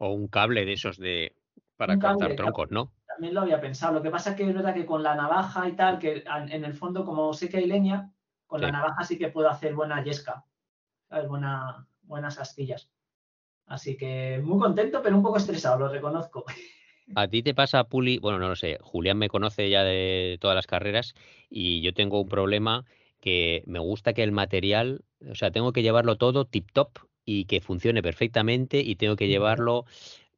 Speaker 1: O un cable de esos de para cortar troncos, ¿no?
Speaker 3: También lo había pensado. Lo que pasa es que es verdad que con la navaja y tal, que en el fondo, como sé que hay leña, con la navaja sí que puedo hacer buena yesca, Buena, buenas astillas. Así que muy contento, pero un poco estresado, lo reconozco.
Speaker 1: A ti te pasa, Puli, bueno, no lo sé, Julián me conoce ya de todas las carreras y yo tengo un problema que me gusta que el material, o sea, tengo que llevarlo todo tip top y que funcione perfectamente y tengo que llevarlo,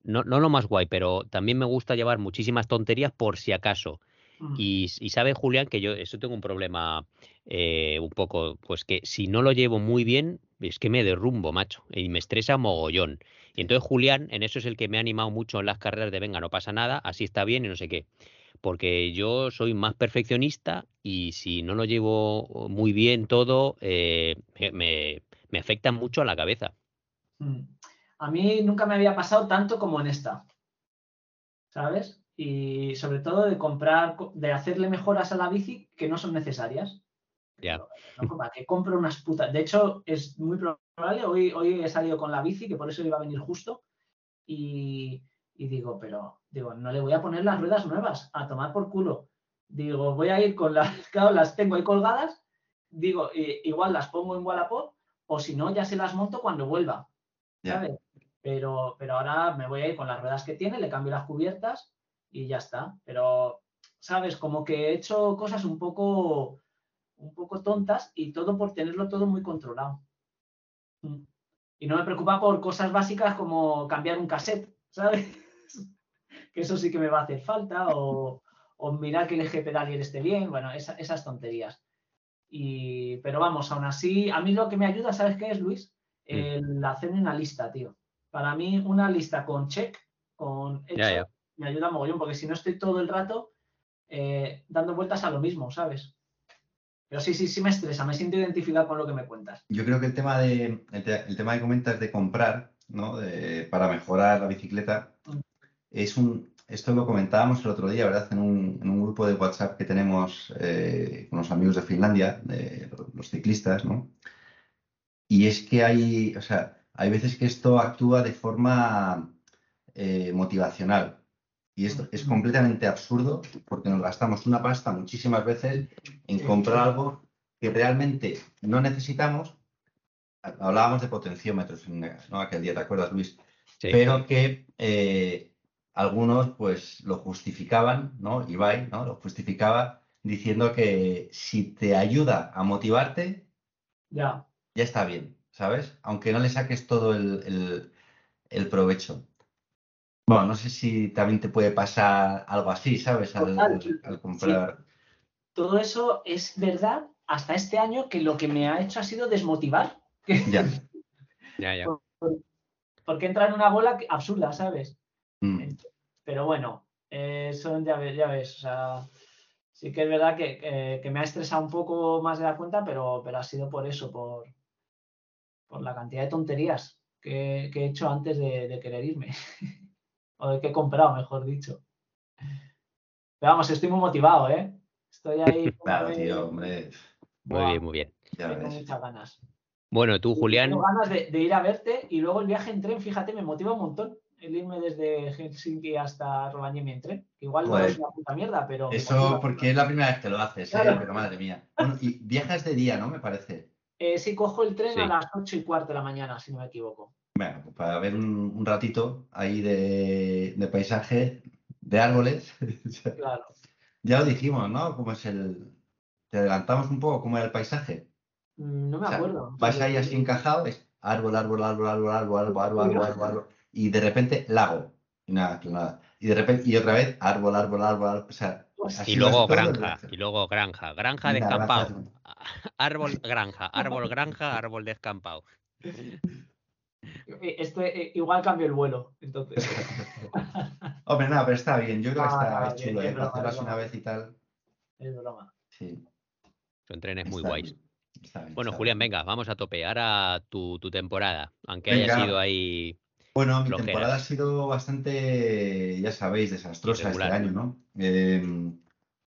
Speaker 1: no, no lo más guay, pero también me gusta llevar muchísimas tonterías por si acaso. Mm. Y, sabe Julián que yo eso tengo un problema eh, un poco, pues que si no lo llevo muy bien, es que me derrumbo, macho, y me estresa mogollón. Y entonces Julián, en eso es el que me ha animado mucho en las carreras de venga, no pasa nada, así está bien y no sé qué. Porque yo soy más perfeccionista y si no lo llevo muy bien todo, eh, me, me afectan mucho a la cabeza.
Speaker 3: Mm. A mí nunca me había pasado tanto como en esta, ¿sabes? Y sobre todo de comprar, de hacerle mejoras a la bici que no son necesarias.
Speaker 1: Ya.
Speaker 3: No, ¿Para qué compro unas putas? De hecho, es muy probable, hoy, hoy he salido con la bici, que por eso iba a venir justo, y, y digo, pero digo, no le voy a poner las ruedas nuevas, a tomar por culo. Digo, voy a ir con las, claro, las tengo ahí colgadas, digo, igual las pongo en Wallapop, o si no, ya se las monto cuando vuelva. ¿sabes? Pero, pero ahora me voy a ir con las ruedas que tiene, le cambio las cubiertas y ya está. Pero, ¿sabes? Como que he hecho cosas un poco, un poco tontas y todo por tenerlo todo muy controlado. Mm. Y no me preocupa por cosas básicas como cambiar un cassette, ¿sabes? que eso sí que me va a hacer falta, o, mirar que el eje pedalier esté bien, bueno, esas tonterías. Y, pero vamos, aún así, a mí lo que me ayuda, ¿sabes qué es, Luis? Mm. El hacer una lista, tío. Para mí, una lista con check, con hecho, me ayuda mogollón, porque si no estoy todo el rato eh, dando vueltas a lo mismo, ¿sabes? Pero sí, sí, sí me estresa, me siento identificado con lo que me cuentas.
Speaker 2: Yo creo que el tema de, el, tema de comentas de comprar, ¿no? para mejorar la bicicleta, mm. es un, esto lo comentábamos el otro día, ¿verdad? En un, en un grupo de WhatsApp que tenemos eh, con los amigos de Finlandia, de los ciclistas, ¿no? Y es que hay, o sea, hay veces que esto actúa de forma eh, motivacional. Y esto es completamente absurdo porque nos gastamos una pasta muchísimas veces en comprar algo que realmente no necesitamos. Hablábamos de potenciómetros ¿no? aquel día, ¿te acuerdas, Luis? Pero que eh, algunos pues lo justificaban, ¿no? Ibai, ¿no? Lo justificaba diciendo que si te ayuda a motivarte,
Speaker 3: ya,
Speaker 2: ya está bien, ¿sabes? Aunque no le saques todo el, provecho. Bueno, no sé si también te puede pasar algo así, ¿sabes? Al, comprar.
Speaker 3: Todo eso es verdad hasta este año que lo que me ha hecho ha sido desmotivar. Ya.
Speaker 1: ya, ya.
Speaker 3: Porque entra en una bola absurda, ¿sabes? Pero bueno, eso ya, ya ves, o sea, sí que es verdad que, me ha estresado un poco más de la cuenta, pero, pero ha sido por eso, por, por la cantidad de tonterías que, he hecho antes de, querer irme. o de que he comprado, mejor dicho. Pero vamos, estoy muy motivado, ¿eh? Estoy ahí.
Speaker 2: Claro, tío, hombre.
Speaker 1: Muy bien, muy bien.
Speaker 3: Tengo muchas ganas.
Speaker 1: Bueno, tú, Julián.
Speaker 3: Tengo ganas de, de, ir a verte y luego el viaje en tren, fíjate, me motiva un montón el irme desde Helsinki hasta Rovaniemi en tren. Igual no es una puta mierda, pero...
Speaker 2: Eso porque es la primera vez que lo haces, ¿eh? pero madre mía. Bueno, y viajas de día, ¿no? Me parece.
Speaker 3: Eh, sí, cojo el tren a las ocho y cuarto de la mañana, si no me equivoco.
Speaker 2: Bueno, pues para ver un, ratito ahí de, paisaje, de árboles.
Speaker 3: claro.
Speaker 2: Ya lo dijimos, ¿no? ¿Cómo es el... Te adelantamos un poco cómo era el paisaje.
Speaker 3: Mm, no me acuerdo.
Speaker 2: Vas ahí así encajado, es árbol, árbol, árbol, árbol, árbol, árbol, árbol, árbol, árbol, árbol y de repente lago. Y nada, nada. Y de repente, y otra vez árbol, árbol, árbol, o sea.
Speaker 1: Y luego granja, y luego granja, granja descampado. Árbol, granja, árbol, granja, árbol descampado.
Speaker 3: Esto eh, igual cambio el vuelo, entonces.
Speaker 2: Hombre, nada, pero está bien. Yo creo que está chulo, ¿eh? Hacerlas una vez y tal.
Speaker 3: Es broma.
Speaker 2: Sí.
Speaker 1: Son trenes muy guays. bueno, Julián, venga, vamos a tope. Ahora tu, tu temporada, aunque haya sido ahí
Speaker 2: bueno, mi temporada ha sido bastante, ya sabéis, desastrosa este año, ¿no? Em,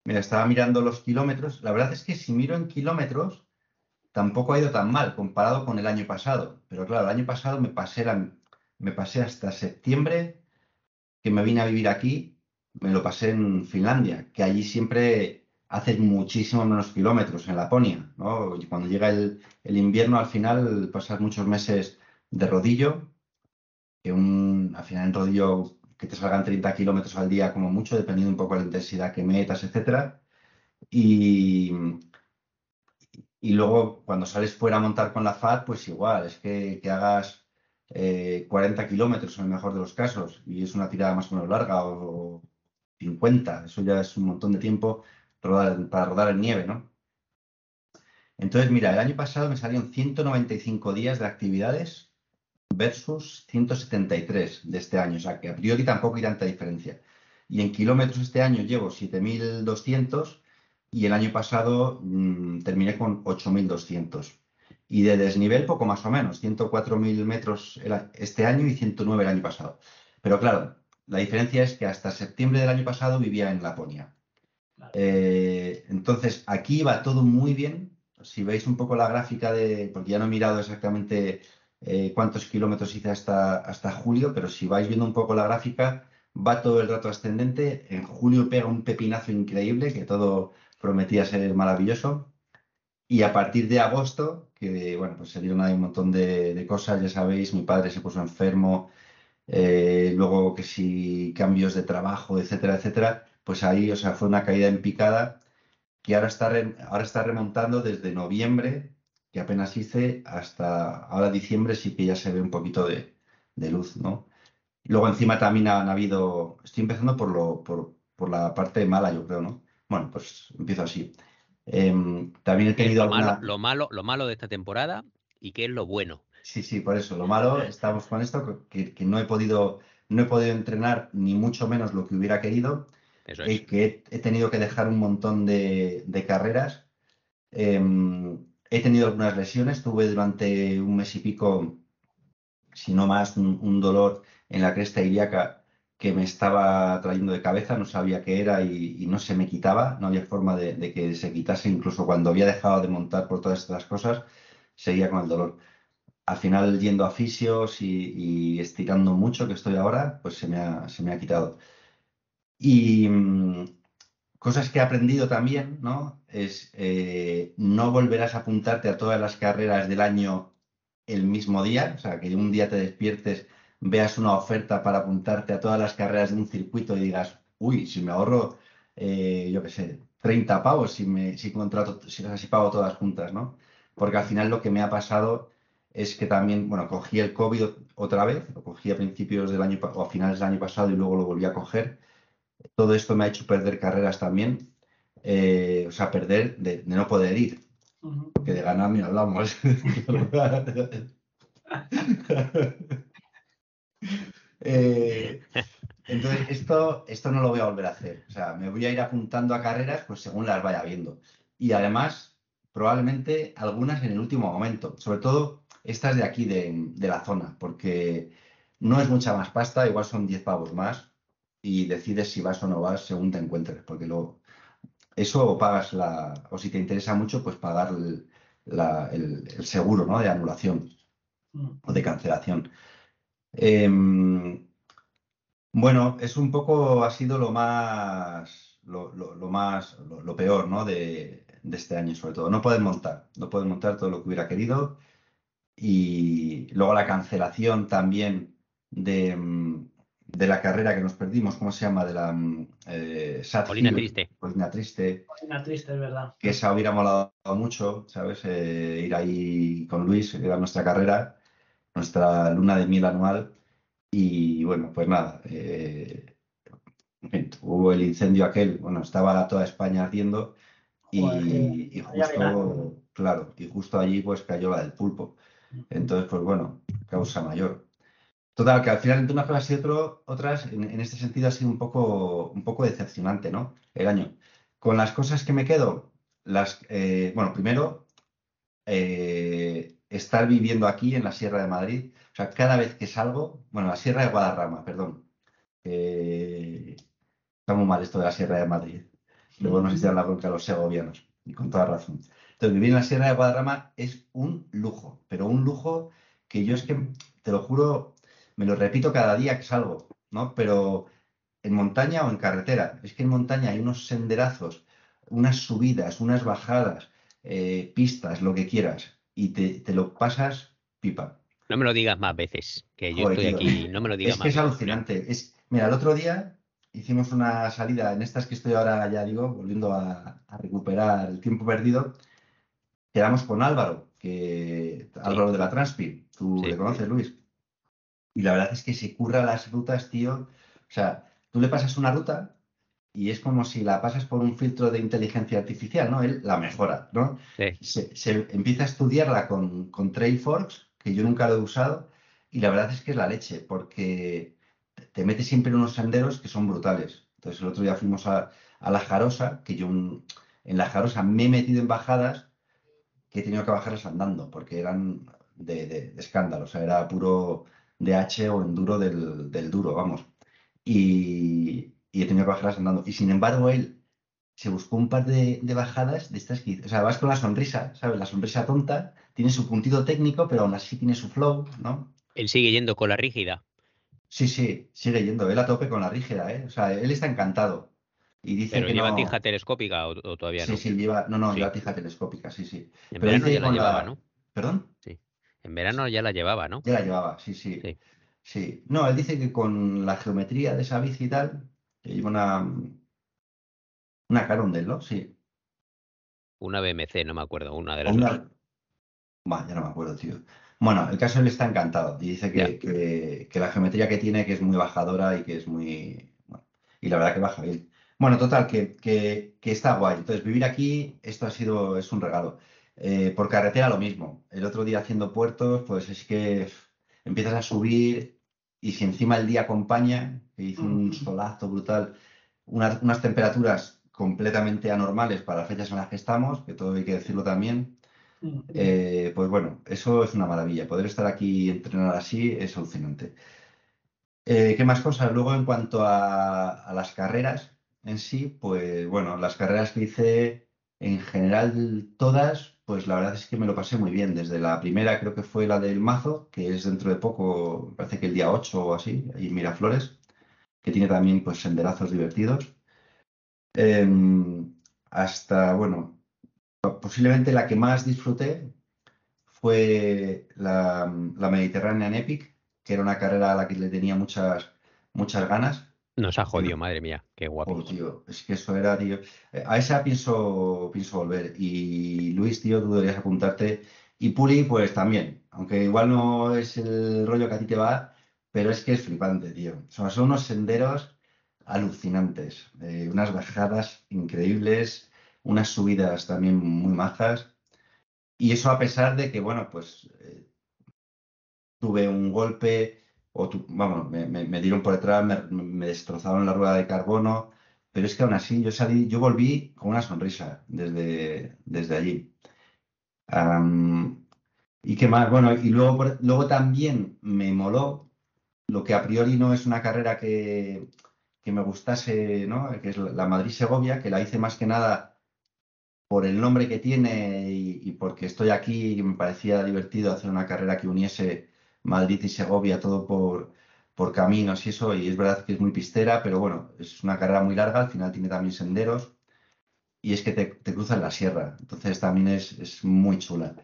Speaker 2: mira, estaba mirando los kilómetros. La verdad es que si miro en kilómetros, tampoco ha ido tan mal comparado con el año pasado. Pero claro, el año pasado me pasé, me pasé hasta septiembre que me vine a vivir aquí, me lo pasé en Finlandia, que allí siempre hace muchísimo menos kilómetros en Laponia, ¿no? Y cuando llega el, el invierno, al final pasas muchos meses de rodillo que un, al final en rodillo que te salgan 30 kilómetros al día como mucho, dependiendo un poco de la intensidad que metas, etcétera. Y, y luego cuando sales fuera a montar con la FAT, pues igual, es que, que hagas 40 eh, kilómetros en el mejor de los casos y es una tirada más o menos larga o 50, eso ya es un montón de tiempo para rodar en nieve, ¿no? Entonces, mira, el año pasado me salieron 195 días de actividades versus 173 de este año. O sea, que a priori tampoco hay tanta diferencia. Y en kilómetros este año llevo 7.200 y el año pasado mm, terminé con 8.200. Y de desnivel poco más o menos, 104.000 metros este año y 109 el año pasado. Pero claro, la diferencia es que hasta septiembre del año pasado vivía en Laponia. Eh, entonces, aquí va todo muy bien. si veis un poco la gráfica de, porque ya no he mirado exactamente eh, cuántos kilómetros hice hasta, hasta julio, pero si vais viendo un poco la gráfica, va todo el rato ascendente. En julio pega un pepinazo increíble, que todo prometía ser maravilloso. Y a partir de agosto, que bueno, pues se dieron ahí un montón de, cosas, ya sabéis, mi padre se puso enfermo, eh, luego que si cambios de trabajo, etcétera, etcétera, pues ahí, o sea, fue una caída en picada que ahora está, ahora está remontando desde noviembre, que apenas hice, hasta ahora diciembre sí que ya se ve un poquito de, luz, ¿no? Luego encima también han habido, estoy empezando por, lo, por, por la parte mala, yo creo, ¿no? Bueno, pues empiezo así. Em, también he tenido
Speaker 1: lo, malo, lo, malo, lo malo de esta temporada y qué es lo bueno.
Speaker 2: Sí, sí, por eso. Lo malo, estamos con esto, que, que, no he podido, no he podido entrenar ni mucho menos lo que hubiera querido. Eso es. que he, tenido que dejar un montón de, carreras. Em, he tenido algunas lesiones. Tuve durante un mes y pico, si no más, un, dolor en la cresta ilíaca que me estaba trayendo de cabeza, no sabía qué era y, no se me quitaba, no había forma de, que se quitase, incluso cuando había dejado de montar por todas estas cosas, seguía con el dolor. Al final, yendo a fisios y, estirando mucho, que estoy ahora, pues se me ha, se me ha quitado. Y mm, cosas que he aprendido también, ¿no? Es eh, no volverás a apuntarte a todas las carreras del año el mismo día, o sea, que un día te despiertes, veas una oferta para apuntarte a todas las carreras de un circuito y digas, uy, si me ahorro, eh, yo qué sé, 30 pavos si, me, si contrato, si, si pago todas juntas, ¿no? Porque al final lo que me ha pasado es que también, bueno, cogí el COVID otra vez, lo cogí a principios del año o a finales del año pasado y luego lo volví a coger todo esto me ha hecho perder carreras también, eh, o sea, perder de, no poder ir, porque de ganar ni hablamos. Eh, entonces, esto, esto no lo voy a volver a hacer. O sea, me voy a ir apuntando a carreras pues según las vaya viendo. Y además, probablemente algunas en el último momento, sobre todo estas de aquí, de, de la zona, porque no es mucha más pasta, igual son 10 pavos más, y decides si vas o no vas según te encuentres, porque luego eso o pagas la, o si te interesa mucho, pues pagar el, seguro ¿no? de anulación o de cancelación. Em, bueno, es un poco, ha sido lo más, lo, más, lo, peor ¿no? de, de, este año sobre todo. No puedes montar, no puedes montar todo lo que hubiera querido y luego la cancelación también de, de la carrera que nos perdimos, ¿cómo se llama? De la
Speaker 1: mm, eh, Colina Triste.
Speaker 2: Colina Triste.
Speaker 3: Colina Triste, es verdad.
Speaker 2: Que esa hubiera molado mucho, ¿sabes? Eh, ir ahí con Luis, era nuestra carrera, nuestra luna de miel anual. Y bueno, pues nada, eh, hubo el incendio aquel, bueno, estaba toda España ardiendo y, y justo, claro, y justo allí pues cayó la del pulpo. Entonces, pues bueno, causa mayor. Total, que al final entre unas cosas y otras, en, este sentido ha sido un poco, un poco decepcionante, ¿no? El año. Con las cosas que me quedo, las, eh, bueno, primero, eh, estar viviendo aquí en la Sierra de Madrid. O sea, cada vez que salgo, bueno, la Sierra de Guadarrama, perdón. está muy mal esto de la Sierra de Madrid. Luego nos hicieron la bronca los segovianos, y con toda razón. Entonces, vivir en la Sierra de Guadarrama es un lujo, pero un lujo que yo es que, te lo juro, me lo repito cada día que salgo, ¿no? Pero en montaña o en carretera. Es que en montaña hay unos senderazos, unas subidas, unas bajadas, eh, pistas, lo que quieras, y te, lo pasas pipa.
Speaker 1: No me lo digas más veces, que yo estoy aquí, no me lo digas
Speaker 2: es más. Es que es alucinante. Es, mira, el otro día hicimos una salida en estas que estoy ahora, ya digo, volviendo a, recuperar el tiempo perdido. Quedamos con Álvaro, que Álvaro de la Transpi. Tú le conoces, Luis. Y la verdad es que se curra las rutas, tío. O sea, tú le pasas una ruta y es como si la pasas por un filtro de inteligencia artificial, ¿no? Él la mejora, ¿no? Se, empieza a estudiarla con, con Trailforks, que yo nunca lo he usado, y la verdad es que es la leche, porque te metes siempre en unos senderos que son brutales. Entonces, el otro día fuimos a, La Jarosa, que yo en La Jarosa me he metido en bajadas que he tenido que bajarlas andando, porque eran de, de escándalo, o sea, era puro H o enduro del, del duro, vamos. Y, y he tenido que bajarlas andando. Y sin embargo, él se buscó un par de, bajadas de estas que, o sea, vas con la sonrisa, ¿sabes? La sonrisa tonta, tiene su puntito técnico, pero aún así tiene su flow, ¿no?
Speaker 1: Él sigue yendo con la rígida.
Speaker 2: Sí, sí, sigue yendo, él a tope con la rígida, ¿eh? O sea, él está encantado. Y dice
Speaker 1: ¿Pero
Speaker 2: que
Speaker 1: lleva tija telescópica o, todavía
Speaker 2: no?
Speaker 1: Sí,
Speaker 2: sí, lleva, no, no, lleva tija telescópica, sí, sí.
Speaker 1: En verano ya la llevaba, ¿no?
Speaker 2: ¿Perdón?
Speaker 1: Sí. En verano ya la llevaba, ¿no?
Speaker 2: Ya la llevaba, sí, sí. Sí. No, él dice que con la geometría de esa bici y tal, que lleva una, una Carondel, ¿no? Sí.
Speaker 1: Una BMC, no me acuerdo, una de las dos.
Speaker 2: ya no me acuerdo, tío. Bueno, el caso él está encantado y dice que, la geometría que tiene que es muy bajadora y que es muy... y la verdad que baja bien. Bueno, total, que, que, está guay. Entonces, vivir aquí, esto ha sido, es un regalo. Eh, por carretera lo mismo. El otro día haciendo puertos, pues es que empiezas a subir y si encima el día acompaña, que hizo un solazo brutal, unas temperaturas completamente anormales para las fechas en las que estamos, que todo hay que decirlo también. Eh, pues bueno, eso es una maravilla. Poder estar aquí y entrenar así es alucinante. Eh, ¿Qué más cosas? Luego, en cuanto a, las carreras en sí, pues bueno, las carreras que hice en general todas, pues la verdad es que me lo pasé muy bien. Desde la primera creo que fue la del Mazo, que es dentro de poco, parece que el día 8 o así, ahí en Miraflores, que tiene también pues senderazos divertidos. Em, hasta, bueno, posiblemente la que más disfruté fue la, la Mediterranean Epic, que era una carrera a la que le tenía muchas, muchas ganas.
Speaker 1: Nos ha jodido, madre mía, qué guapo.
Speaker 2: Oh, tío, es que eso era, tío. Eh, a esa pienso, pienso volver. Y Luis, tío, tú deberías apuntarte. Y Puri, pues también. Aunque igual no es el rollo que a ti te va, pero es que es flipante, tío. son unos senderos alucinantes, eh, unas bajadas increíbles, unas subidas también muy majas. Y eso a pesar de que, bueno, pues eh, tuve un golpe, o vamos, me, dieron por detrás, me, destrozaron la rueda de carbono, pero es que aún así yo salí, yo volví con una sonrisa desde, desde allí. y qué más, bueno, y luego, luego también me moló lo que a priori no es una carrera que, que me gustase, ¿no? que es la Madrid-Segovia, que la hice más que nada por el nombre que tiene y, porque estoy aquí y me parecía divertido hacer una carrera que uniese Madrid y Segovia todo por, por caminos y eso, y es verdad que es muy pistera, pero bueno, es una carrera muy larga, al final tiene también senderos y es que te, te cruzan la sierra, entonces también es, muy chula.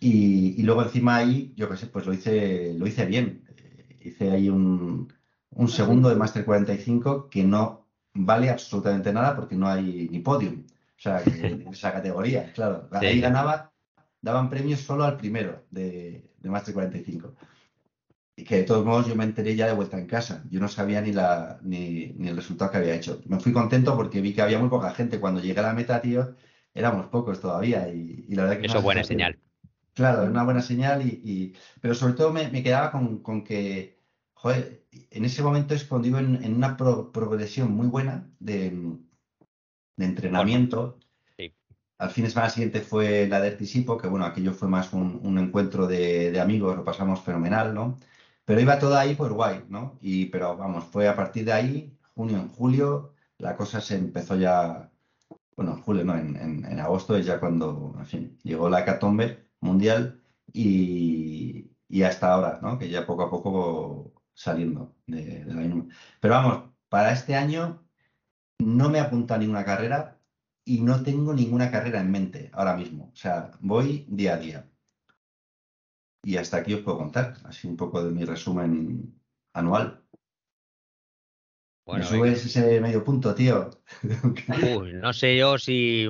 Speaker 2: Y, luego encima ahí, yo qué sé, pues lo hice, lo hice bien. Eh, hice ahí un, un segundo de Master 45 que no vale absolutamente nada porque no hay ni podium. O sea, en esa categoría, claro. Ahí ganaba, daban premios solo al primero de, de Master 45. Y que de todos modos yo me enteré ya de vuelta en casa. Yo no sabía ni, la, ni, el resultado que había hecho. Me fui contento porque vi que había muy poca gente. Cuando llegué a la meta, tío, éramos pocos todavía. Y, la verdad que
Speaker 1: Eso es buena señal.
Speaker 2: Claro, es una buena señal. Y, pero sobre todo me, me quedaba con, con que joder, en ese momento es cuando iba en, una progresión muy buena de, entrenamiento. Al fin de semana siguiente fue la de Ertisipo, que bueno, aquello fue más un, encuentro de, amigos, lo pasamos fenomenal, ¿no? Pero iba todo ahí, pues guay, ¿no? Y, pero vamos, fue a partir de ahí, junio, en julio, la cosa se empezó ya, bueno, en julio, no, en, agosto es ya cuando, en fin, llegó la hecatombe mundial y, y hasta ahora, ¿no? Que ya poco a poco saliendo de, la misma. Pero vamos, para este año no me apunta ninguna carrera y no tengo ninguna carrera en mente ahora mismo. O sea, voy día a día. Y hasta aquí os puedo contar, así un poco de mi resumen anual. Bueno, ¿Me subes ese medio punto, tío?
Speaker 1: Uy, no sé yo si.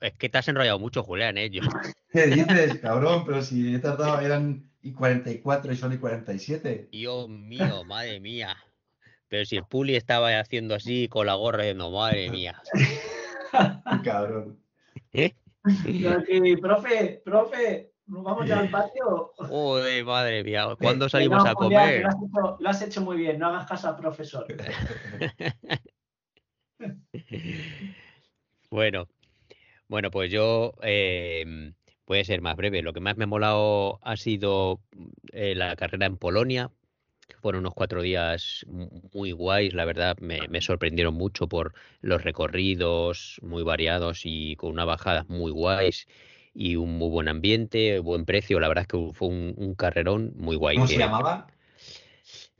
Speaker 1: Es que te has enrollado mucho, Julián, ¿eh?
Speaker 2: ¿Qué dices, cabrón? Pero si he tardado, eran y 44 y son y 47.
Speaker 1: Dios mío, madre mía. Pero si el Puli estaba haciendo así con la gorra, no, madre mía.
Speaker 2: Cabrón.
Speaker 3: ¿Eh? profe, profe, ¿nos vamos ya al patio?
Speaker 1: Uy, madre mía, ¿cuándo salimos a comer?
Speaker 3: lo, has hecho, muy bien, no hagas caso al profesor.
Speaker 1: bueno, bueno, pues yo eh, puede ser más breve. Lo que más me ha molado ha sido eh, la carrera en Polonia, fueron unos cuatro días muy guays, la verdad, me, sorprendieron mucho por los recorridos muy variados y con unas bajadas muy guays y un muy buen ambiente, buen precio, la verdad es que fue un, carrerón muy guay.
Speaker 2: ¿Cómo se llamaba?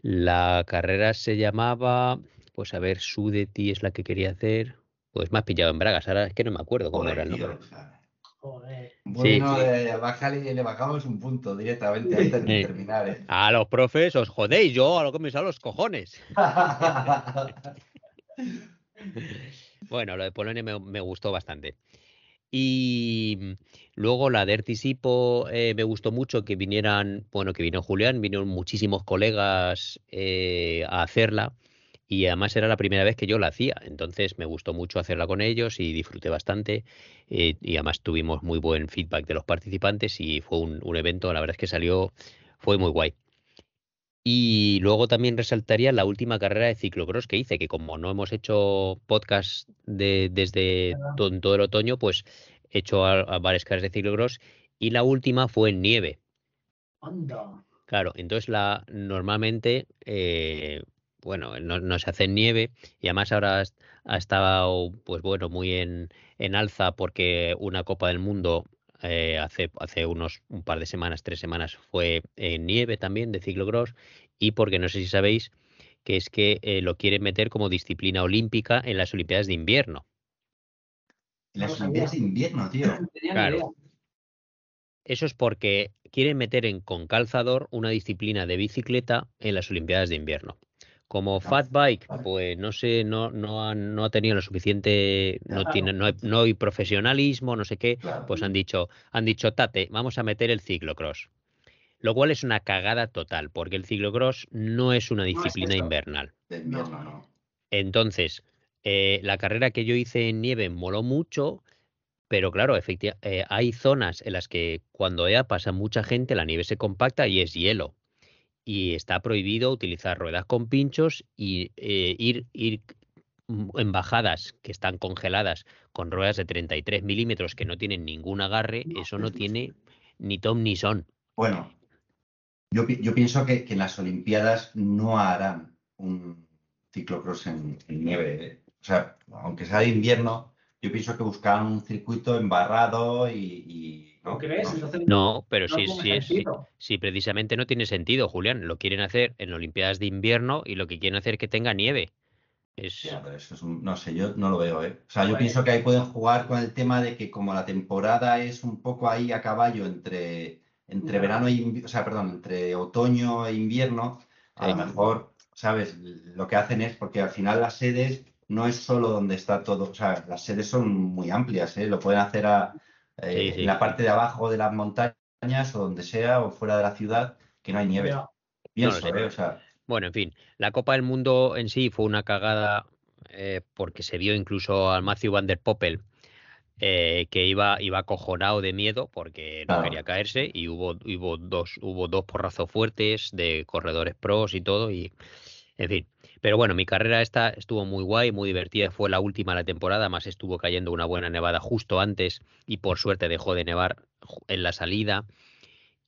Speaker 1: La carrera se llamaba, pues a ver, Sudeti es la que quería hacer, pues más pillado en Bragas, ahora es que no me acuerdo cómo era el nombre.
Speaker 2: Bueno, sí, le bajamos un punto directamente antes de terminar. ¿eh?
Speaker 1: A los profes os jodéis, yo a lo que me salen los cojones. bueno, lo de Polonia me, gustó bastante. Y luego la de Ertisipo eh, me gustó mucho que vinieran, bueno, que vino Julián, vinieron muchísimos colegas eh, a hacerla y además era la primera vez que yo la hacía, entonces me gustó mucho hacerla con ellos y disfruté bastante eh, y además tuvimos muy buen feedback de los participantes y fue un, evento, la verdad es que salió, fue muy guay. Y luego también resaltaría la última carrera de ciclocross que hice, que como no hemos hecho podcast de, desde todo, el otoño, pues he hecho varias carreras de ciclocross y la última fue en nieve. Claro, entonces la normalmente eh, bueno, no, se hace en nieve y además ahora ha estado, pues bueno, muy en, alza porque una Copa del Mundo eh, hace, hace unos un par de semanas, tres semanas, fue en nieve también de ciclocross y porque no sé si sabéis que es que eh, lo quieren meter como disciplina olímpica en las Olimpiadas de invierno.
Speaker 2: En las Olimpiadas de invierno, tío.
Speaker 1: Claro. Eso es porque quieren meter en con calzador una disciplina de bicicleta en las Olimpiadas de invierno. Como Fat Bike, pues no sé, no, no, no ha tenido lo suficiente, no tiene, no hay, profesionalismo, no sé qué, pues han dicho, han dicho, Tate, vamos a meter el ciclocross. Lo cual es una cagada total, porque el ciclocross no es una disciplina invernal. Entonces, eh, la carrera que yo hice en nieve moló mucho, pero claro, efectivamente, eh, hay zonas en las que cuando ya pasa mucha gente, la nieve se compacta y es hielo y está prohibido utilizar ruedas con pinchos y eh, ir, ir en bajadas que están congeladas con ruedas de 33 milímetros que no tienen ningún agarre, eso no tiene ni tom ni son.
Speaker 2: Bueno, yo, yo pienso que, que, en las Olimpiadas no harán un ciclocross en, nieve. ¿eh? O sea, aunque sea de invierno, yo pienso que buscarán un circuito embarrado y
Speaker 3: ¿No crees?
Speaker 1: no, pero sí, sí, sí, precisamente no tiene sentido, Julián. Lo quieren hacer en Olimpiadas de invierno y lo que quieren hacer es que tenga nieve.
Speaker 2: Es... pero eso es no sé, yo no lo veo, ¿eh? O sea, yo pienso que ahí pueden jugar con el tema de que como la temporada es un poco ahí a caballo entre, entre verano y, o sea, perdón, entre otoño e invierno, a lo mejor, ¿sabes? Lo que hacen es, porque al final las sedes no es solo donde está todo, o sea, las sedes son muy amplias, ¿eh? Lo pueden hacer a, eh, en la parte de abajo de las montañas o donde sea, o fuera de la ciudad, que no hay nieve. Bien ¿eh?
Speaker 1: Bueno, en fin, la Copa del Mundo en sí fue una cagada eh, porque se vio incluso al Matthew Van der Poppel que iba, iba acojonado de miedo porque no quería caerse y hubo, hubo, dos, hubo dos porrazos fuertes de corredores pros y todo y en fin. Pero bueno, mi carrera esta estuvo muy guay, muy divertida. Fue la última de la temporada, más estuvo cayendo una buena nevada justo antes y por suerte dejó de nevar en la salida.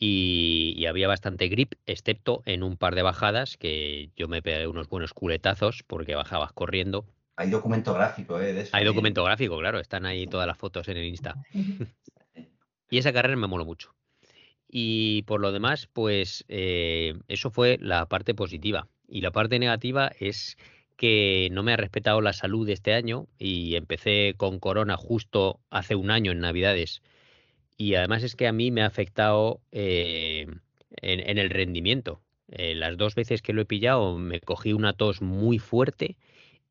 Speaker 1: Y, había bastante grip, excepto en un par de bajadas que yo me pegué unos buenos culetazos porque bajabas corriendo.
Speaker 2: Hay documento gráfico, ¿eh?
Speaker 1: Hay documento gráfico, claro. Están ahí todas las fotos en el Insta. y esa carrera me moló mucho. Y por lo demás, pues eh, eso fue la parte positiva. Y la parte negativa es que no me ha respetado la salud este año y empecé con corona justo hace un año en Navidades. Y además es que a mí me ha afectado eh, en, el rendimiento. Eh, las dos veces que lo he pillado me cogí una tos muy fuerte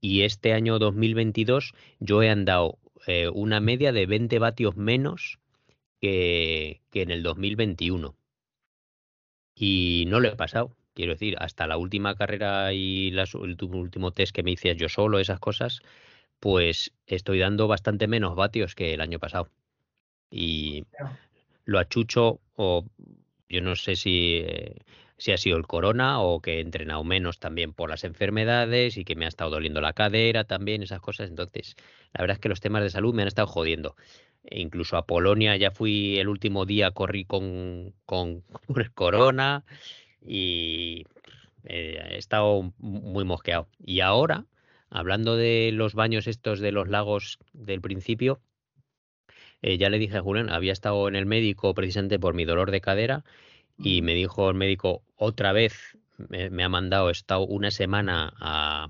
Speaker 1: y este año 2022 yo he andado eh, una media de 20 vatios menos que, que en el 2021. Y no lo he pasado. Quiero decir, hasta la última carrera y el último test que me hice yo solo, esas cosas, pues estoy dando bastante menos vatios que el año pasado. Y lo achucho, o yo no sé si, eh, si ha sido el corona o que he entrenado menos también por las enfermedades y que me ha estado doliendo la cadera también, esas cosas. Entonces, la verdad es que los temas de salud me han estado jodiendo. E incluso a Polonia ya fui el último día, corrí con, con, con el corona y eh, he estado muy mosqueado. Y ahora, hablando de los baños estos de los lagos del principio, eh, ya le dije a Julián, había estado en el médico precisamente por mi dolor de cadera y me dijo el médico otra vez, me, ha mandado, he estado una semana a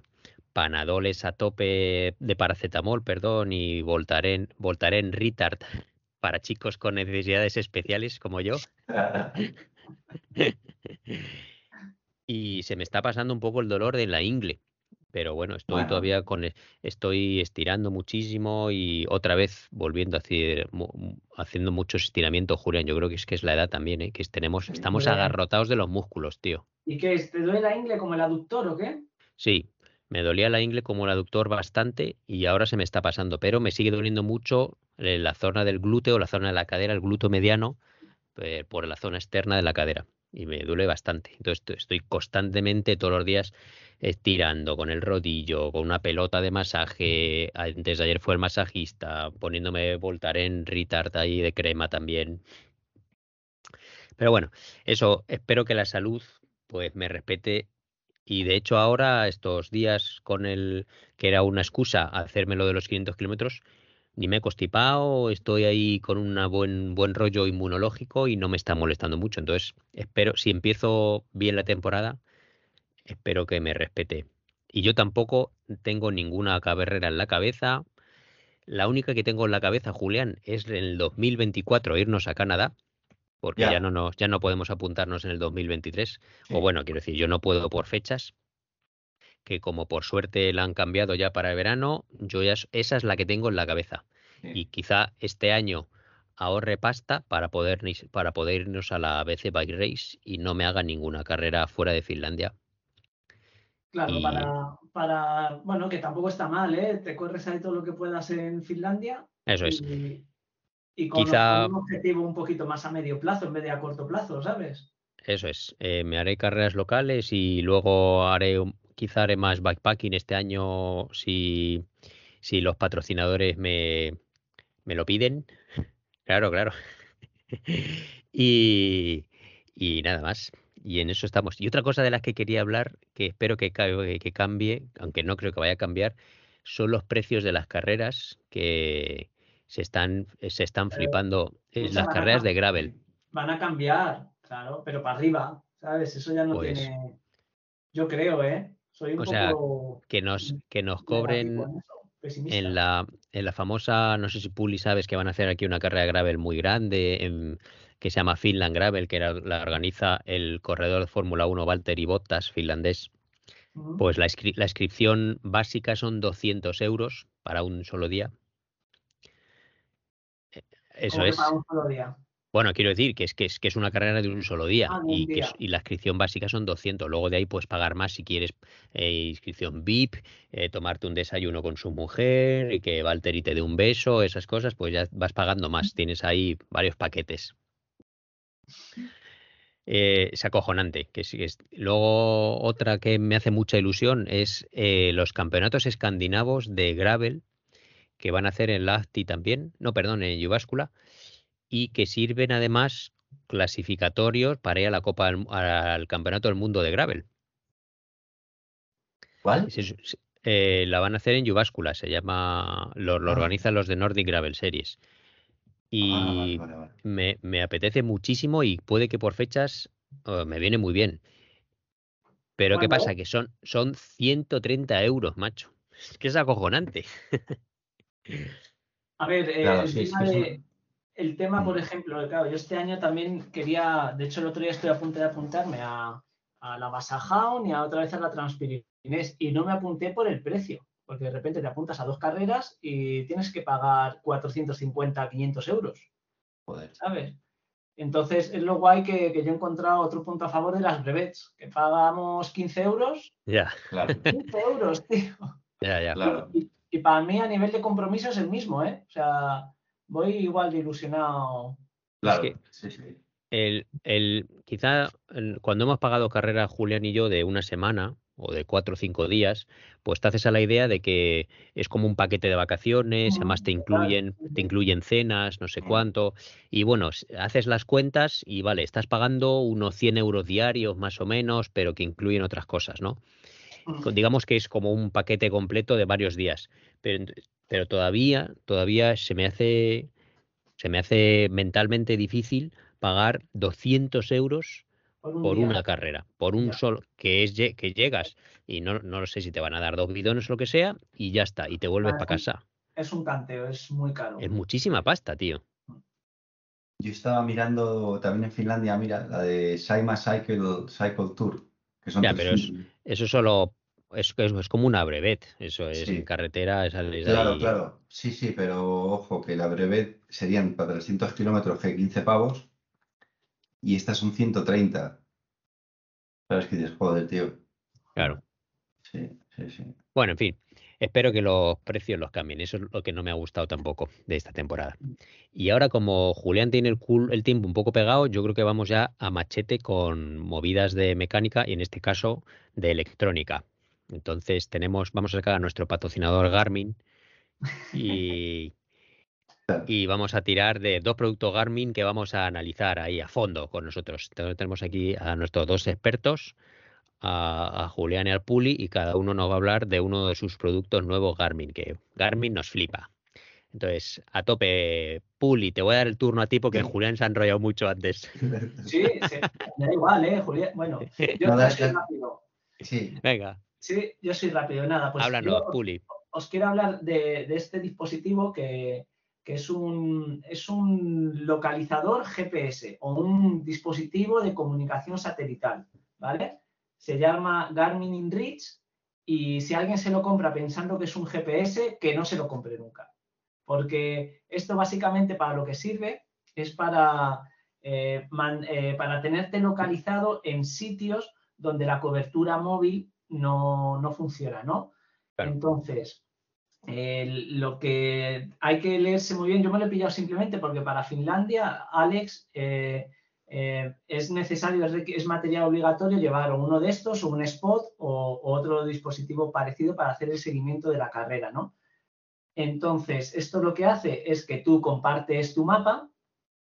Speaker 1: panadoles a tope de paracetamol, perdón, y Voltaren, Voltaren Retard para chicos con necesidades especiales como yo. y se me está pasando un poco el dolor de la ingle. Pero bueno, estoy todavía con, e, estoy estirando muchísimo y otra vez volviendo a hacer, haciendo muchos estiramientos, Julián. Yo creo que es que es la edad también, ¿eh? que tenemos, estamos agarrotados de los músculos, tío.
Speaker 3: ¿Y qué es? ¿Te duele la ingle como el aductor o qué?
Speaker 1: Sí, me dolía la ingle como el aductor bastante y ahora se me está pasando, pero me sigue doliendo mucho la zona del glúteo, la zona de la cadera, el glúteo mediano, eh, por la zona externa de la cadera y me duele bastante. Entonces estoy constantemente todos los días estirando con el rodillo, con una pelota de masaje. Antes de ayer fue el masajista, poniéndome Voltaren Retard ahí de crema también. Pero bueno, eso, espero que la salud pues me respete. Y de hecho ahora, estos días con el que era una excusa hacerme lo de los 500 kilómetros, ni me he constipado, estoy ahí con un buen, buen rollo inmunológico y no me está molestando mucho. Entonces, espero, si empiezo bien la temporada, espero que me respete. Y yo tampoco tengo ninguna carrera en la cabeza. La única que tengo en la cabeza, Julián, es en el 2024 irnos a Canadá, porque ya, no nos, ya no podemos apuntarnos en el 2023. O bueno, quiero decir, yo no puedo por fechas, que como por suerte la han cambiado ya para el verano, yo ya esa es la que tengo en la cabeza. Y quizá este año ahorre pasta para poder, para poder irnos a la BC Bike Race y no me haga ninguna carrera fuera de Finlandia.
Speaker 3: Claro, para, para, bueno, que tampoco está mal, ¿eh? Te corres ahí todo lo que puedas en Finlandia.
Speaker 1: Eso es.
Speaker 3: Y, con, un objetivo un poquito más a medio plazo en vez de a corto plazo, ¿sabes?
Speaker 1: Eso es. Eh, me haré carreras locales y luego haré quizá haré más backpacking este año si, si los patrocinadores me, me lo piden. Claro, claro. y, y nada más. Y en eso estamos. Y otra cosa de las que quería hablar, que espero que, que cambie, aunque no creo que vaya a cambiar, son los precios de las carreras que se están, se están flipando. en las carreras de gravel.
Speaker 3: Van a cambiar, claro, pero para arriba, ¿sabes? Eso ya no pues tiene. Yo creo, ¿eh? O sea,
Speaker 1: que nos, que nos cobren en la, en la famosa, no sé si Puli sabes que van a hacer aquí una carrera de gravel muy grande que se llama Finland Gravel, que la organiza el corredor de Fórmula 1 Valtteri Bottas, finlandés. Pues la, la, inscripción básica son 200 euros para un solo día. E, eso es.
Speaker 3: Para un solo día?
Speaker 1: Bueno, quiero decir que es que es, que es una carrera de un solo día, ah, y, Que y la inscripción básica son 200. Luego de ahí puedes pagar más si quieres eh, inscripción VIP, eh, tomarte un desayuno con su mujer, y que Valtteri te dé un beso, esas cosas, pues ya vas pagando más. Tienes ahí varios paquetes. Eh, es acojonante. Que, es, luego otra que me hace mucha ilusión es los campeonatos escandinavos de gravel que van a hacer en Lahti también, no, perdón, en Jyväskylä y que sirven además clasificatorios para ir a la Copa al, Campeonato del Mundo de Gravel.
Speaker 2: ¿Cuál?
Speaker 1: Eh, la van a hacer en Jyväskylä, se llama, lo, ah. organizan los de Nordic Gravel Series. Ah, y Me, apetece muchísimo y puede que por fechas oh, me viene muy bien. Pero ¿qué pasa? Que son, son 130 euros, macho. Es que es acojonante.
Speaker 3: A ver, eh, el tema, por ejemplo, claro, yo este año también quería, de hecho el otro día estoy a punto de apuntarme a, la Basajaun y a otra vez a la Transpirinés y no me apunté por el precio, porque de repente te apuntas a dos carreras y tienes que pagar 450, 500 euros.
Speaker 2: Joder.
Speaker 3: ¿Sabes? Entonces es lo guay que, yo he encontrado otro punto a favor de las brevets, que pagamos 15 euros.
Speaker 1: Ya,
Speaker 3: claro. 15 euros, tío.
Speaker 1: Ya, ya.
Speaker 3: Claro. Y, y, para mí a nivel de compromiso es el mismo, ¿eh? O sea, voy igual de ilusionado.
Speaker 2: Claro,
Speaker 1: El, el, quizá cuando hemos pagado carrera Julián y yo de una semana, o de cuatro o cinco días, pues te haces a la idea de que es como un paquete de vacaciones, además te incluyen, te incluyen cenas, no sé cuánto, y bueno, haces las cuentas y vale, estás pagando unos 100 euros diarios más o menos, pero que incluyen otras cosas, ¿no? Digamos que es como un paquete completo de varios días, pero, pero todavía, todavía se me hace, se me hace mentalmente difícil pagar 200 euros por, una carrera, por un solo, que es que llegas y no, no sé si te van a dar dos bidones o lo que sea y ya está, y te vuelves para casa.
Speaker 3: Es un canteo, es muy caro.
Speaker 1: Es muchísima pasta, tío.
Speaker 2: Yo estaba mirando también en Finlandia, mira, la de Saima Cycle, Cycle Tour. Que son
Speaker 1: ya, pero eso solo es, es, como una brevet, eso es en carretera.
Speaker 2: claro, claro, sí, sí, pero ojo, que la brevet serían para 300 kilómetros que 15 pavos y estas son 130. Sabes que dices, joder, tío.
Speaker 1: Claro.
Speaker 2: Sí, sí, sí.
Speaker 1: Bueno, en fin, espero que los precios los cambien. Eso es lo que no me ha gustado tampoco de esta temporada. Y ahora, como Julián tiene el, el tiempo un poco pegado, yo creo que vamos ya a machete con movidas de mecánica y en este caso de electrónica. Entonces tenemos, vamos a sacar a nuestro patrocinador Garmin y, y vamos a tirar de dos productos Garmin que vamos a analizar ahí a fondo con nosotros. Entonces tenemos aquí a nuestros dos expertos, a, Julián y al Puli, y cada uno nos va a hablar de uno de sus productos nuevos Garmin, que Garmin nos flipa. Entonces, a tope, Puli, te voy a dar el turno a ti porque Julián se ha enrollado mucho antes.
Speaker 3: Sí, sí da igual, ¿eh, Julián? Bueno, yo no, soy rápido.
Speaker 1: Sí. Venga.
Speaker 3: Sí, yo soy rápido. Nada, pues
Speaker 1: Háblanos, Puli.
Speaker 3: Os, quiero hablar de este dispositivo que, que es un, es un localizador GPS o un dispositivo de comunicación satelital, ¿vale? Se llama Garmin InReach y si alguien se lo compra pensando que es un GPS, que no se lo compre nunca. Porque esto básicamente para lo que sirve es para, eh, eh, para tenerte localizado en sitios donde la cobertura móvil no, no funciona, ¿no? Entonces, lo que hay que leerse muy bien, yo me lo he pillado simplemente porque para Finlandia, Alex, eh, eh, es necesario, es, material obligatorio llevar uno de estos o un spot o, otro dispositivo parecido para hacer el seguimiento de la carrera, ¿no? Entonces, esto lo que hace es que tú compartes tu mapa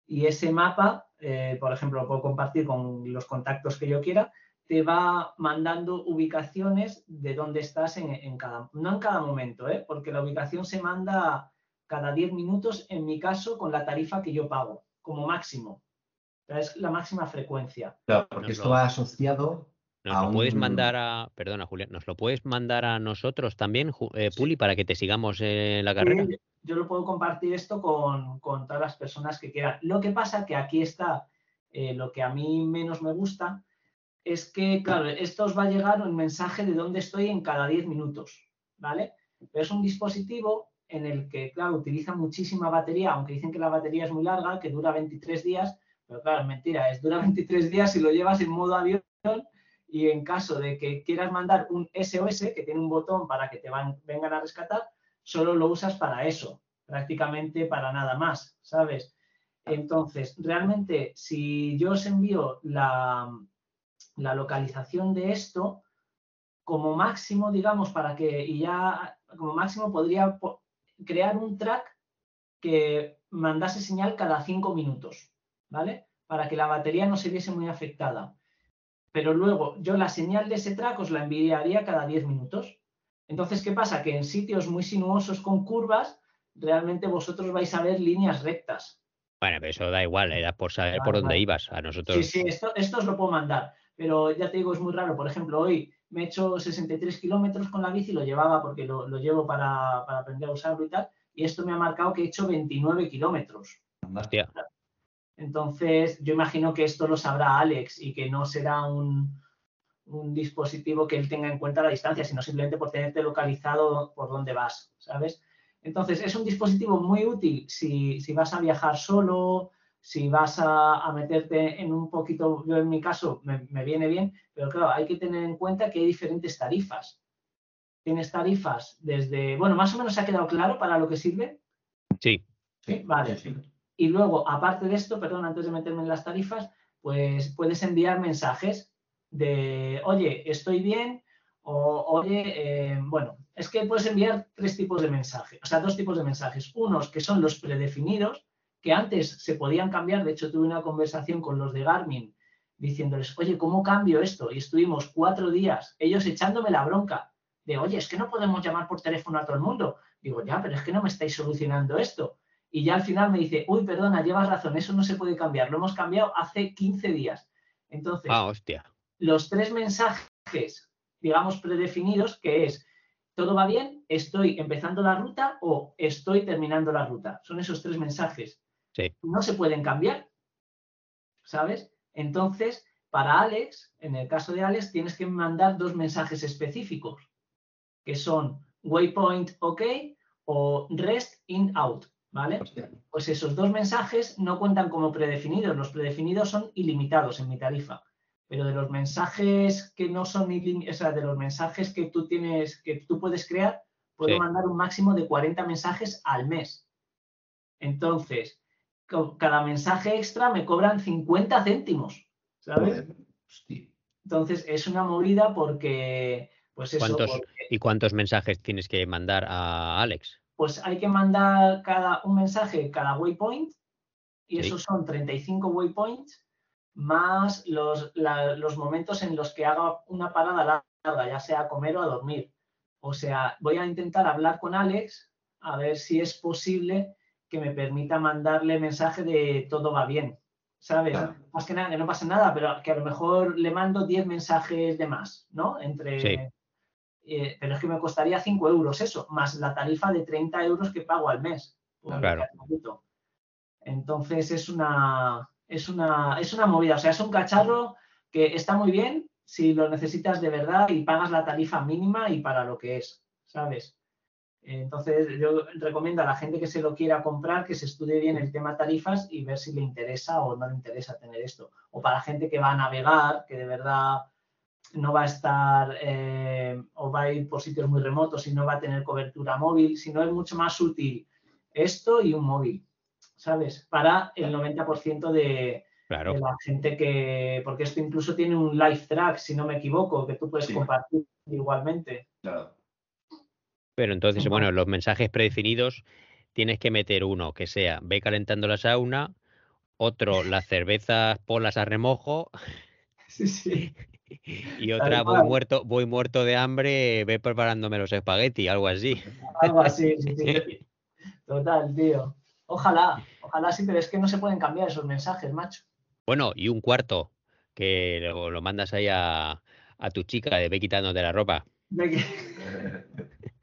Speaker 3: y ese mapa, eh, por ejemplo, lo puedo compartir con los contactos que yo quiera te va mandando ubicaciones de dónde estás en, cada, no en cada momento, ¿eh? porque la ubicación se manda cada 10 minutos, en mi caso, con la tarifa que yo pago, como máximo. Es la máxima frecuencia.
Speaker 2: Claro, porque esto va asociado
Speaker 1: nos lo puedes mandar a, perdona Julián, nos lo puedes mandar a nosotros también, eh, Puli, para que te sigamos en la carrera.
Speaker 3: yo lo puedo compartir esto con, todas las personas que quieran. Lo que pasa que aquí está eh, lo que a mí menos me gusta, es que, claro, esto os va a llegar un mensaje de dónde estoy en cada 10 minutos, ¿vale? Pero es un dispositivo en el que, claro, utiliza muchísima batería, aunque dicen que la batería es muy larga, que dura 23 días, pero claro, mentira, es dura 23 días si lo llevas en modo avión y en caso de que quieras mandar un SOS, que tiene un botón para que te vengan a rescatar, solo lo usas para eso, prácticamente para nada más, ¿sabes? Entonces, realmente, si yo os envío la, la localización de esto, como máximo, digamos, para que, y ya como máximo podría crear un track que mandase señal cada cinco minutos, ¿vale? Para que la batería no se viese muy afectada. Pero luego yo la señal de ese track os la enviaría cada 10 minutos. Entonces, ¿qué pasa? Que en sitios muy sinuosos con curvas, realmente vosotros vais a ver líneas rectas.
Speaker 1: Bueno, pero eso da igual, era por saber por dónde ibas. A nosotros.
Speaker 3: Sí, sí, esto, esto os lo puedo mandar pero ya te digo, es muy raro. Por ejemplo, hoy me he hecho 63 kilómetros con la bici, lo llevaba porque lo, llevo para, aprender a usarlo y tal, y esto me ha marcado que he hecho 29 kilómetros. Entonces, yo imagino que esto lo sabrá Alex y que no será un, dispositivo que él tenga en cuenta la distancia, sino simplemente por tenerte localizado por dónde vas, ¿sabes? Entonces, es un dispositivo muy útil si, si vas a viajar solo, si vas a, meterte en un poquito, yo en mi caso me, viene bien, pero claro, hay que tener en cuenta que hay diferentes tarifas. Tienes tarifas desde, bueno, más o menos se ha quedado claro para lo que sirve.
Speaker 1: Sí.
Speaker 3: Sí, vale. Y luego, aparte de esto, perdón, antes de meterme en las tarifas, pues puedes enviar mensajes de, oye, estoy bien, O, oye, eh, bueno, es que puedes enviar tres tipos de mensajes, o sea, dos tipos de mensajes. Unos que son los predefinidos, que antes se podían cambiar. De hecho, tuve una conversación con los de Garmin diciéndoles, oye, ¿cómo cambio esto? Y estuvimos cuatro días, ellos echándome la bronca de, oye, es que no podemos llamar por teléfono a todo el mundo. Digo, ya, pero es que no me estáis solucionando esto. Y ya al final me dice, uy, perdona, llevas razón, eso no se puede cambiar. Lo hemos cambiado hace 15 días. Entonces,
Speaker 1: ah, hostia.
Speaker 3: los tres mensajes, digamos, predefinidos, que es, todo va bien, estoy empezando la ruta o estoy terminando la ruta. Son esos tres mensajes.
Speaker 1: Sí.
Speaker 3: No se pueden cambiar, ¿sabes? Entonces, para Alex, en el caso de Alex, tienes que mandar dos mensajes específicos, que son waypoint OK o rest in out, ¿vale? Pues esos dos mensajes no cuentan como predefinidos, los predefinidos son ilimitados en mi tarifa, pero de los mensajes que no son ilimitados, o sea, de los mensajes que tú tienes, que tú puedes crear, puedo mandar un máximo de 40 mensajes al mes. Entonces, cada mensaje extra me cobran 50 céntimos, ¿sabes? Entonces es una movida porque, pues eso.
Speaker 1: ¿Y cuántos mensajes tienes que mandar a Alex?
Speaker 3: Pues hay que mandar cada un mensaje cada waypoint y esos son 35 waypoints más los, los momentos en los que haga una parada larga, ya sea a comer o a dormir. O sea, voy a intentar hablar con Alex a ver si es posible que me permita mandarle mensaje de todo va bien, ¿sabes? Más que nada, que no pasa nada, pero que a lo mejor le mando 10 mensajes de más, ¿no? Entre... Eh, pero es que me costaría 5 euros eso, más la tarifa de 30 euros que pago al mes.
Speaker 1: Claro.
Speaker 3: Entonces es una, es, una, es una movida, o sea, es un cacharro que está muy bien si lo necesitas de verdad y pagas la tarifa mínima y para lo que es, ¿sabes? Entonces, yo recomiendo a la gente que se lo quiera comprar que se estudie bien el tema tarifas y ver si le interesa o no le interesa tener esto. O para gente que va a navegar, que de verdad no va a estar eh, o va a ir por sitios muy remotos y no va a tener cobertura móvil, sino es mucho más útil esto y un móvil, ¿sabes? Para el 90% de, de, la gente que, porque esto incluso tiene un live track, si no me equivoco, que tú puedes compartir igualmente.
Speaker 2: Claro.
Speaker 1: Pero entonces, bueno, los mensajes predefinidos tienes que meter uno que sea ve calentando la sauna, otro las cervezas polas a remojo.
Speaker 3: Sí, sí.
Speaker 1: Y otra voy muerto, voy muerto de hambre, ve preparándome los espagueti, algo así.
Speaker 3: Algo así, sí, sí. Total, tío. Ojalá, ojalá sí, pero es que no se pueden cambiar esos mensajes, macho.
Speaker 1: Bueno, y un cuarto, que lo, lo mandas ahí a, a tu chica de ve quitándote la ropa.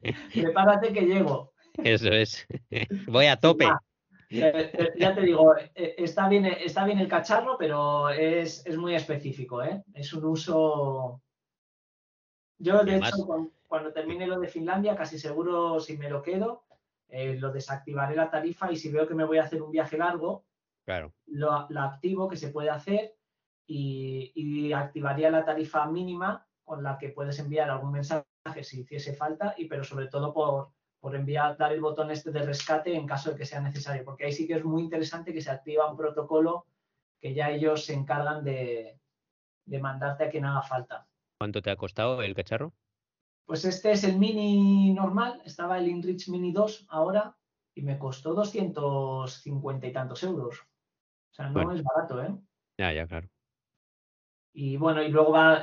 Speaker 3: Prepárate que llego.
Speaker 1: Eso es. Voy a tope.
Speaker 3: Eh, eh, ya te digo, eh, está bien, está bien el cacharro, pero es, muy específico, ¿eh? Es un uso. Yo, de hecho, cuando, termine lo de Finlandia, casi seguro, si me lo quedo, lo desactivaré la tarifa y si veo que me voy a hacer un viaje largo,
Speaker 1: claro.
Speaker 3: lo, activo, que se puede hacer, y, y activaría la tarifa mínima con la que puedes enviar algún mensaje si hiciese falta, y pero sobre todo por, por enviar, dar el botón este de rescate en caso de que sea necesario, porque ahí sí que es muy interesante que se activa un protocolo que ya ellos se encargan de, de mandarte a quien haga falta.
Speaker 1: ¿Cuánto te ha costado el cacharro?
Speaker 3: Pues este es el mini normal, estaba el InReach Mini 2 ahora y me costó 250 y tantos euros. O sea, no es barato, ¿eh?
Speaker 1: Ya, ya, claro.
Speaker 3: Y bueno, y luego va,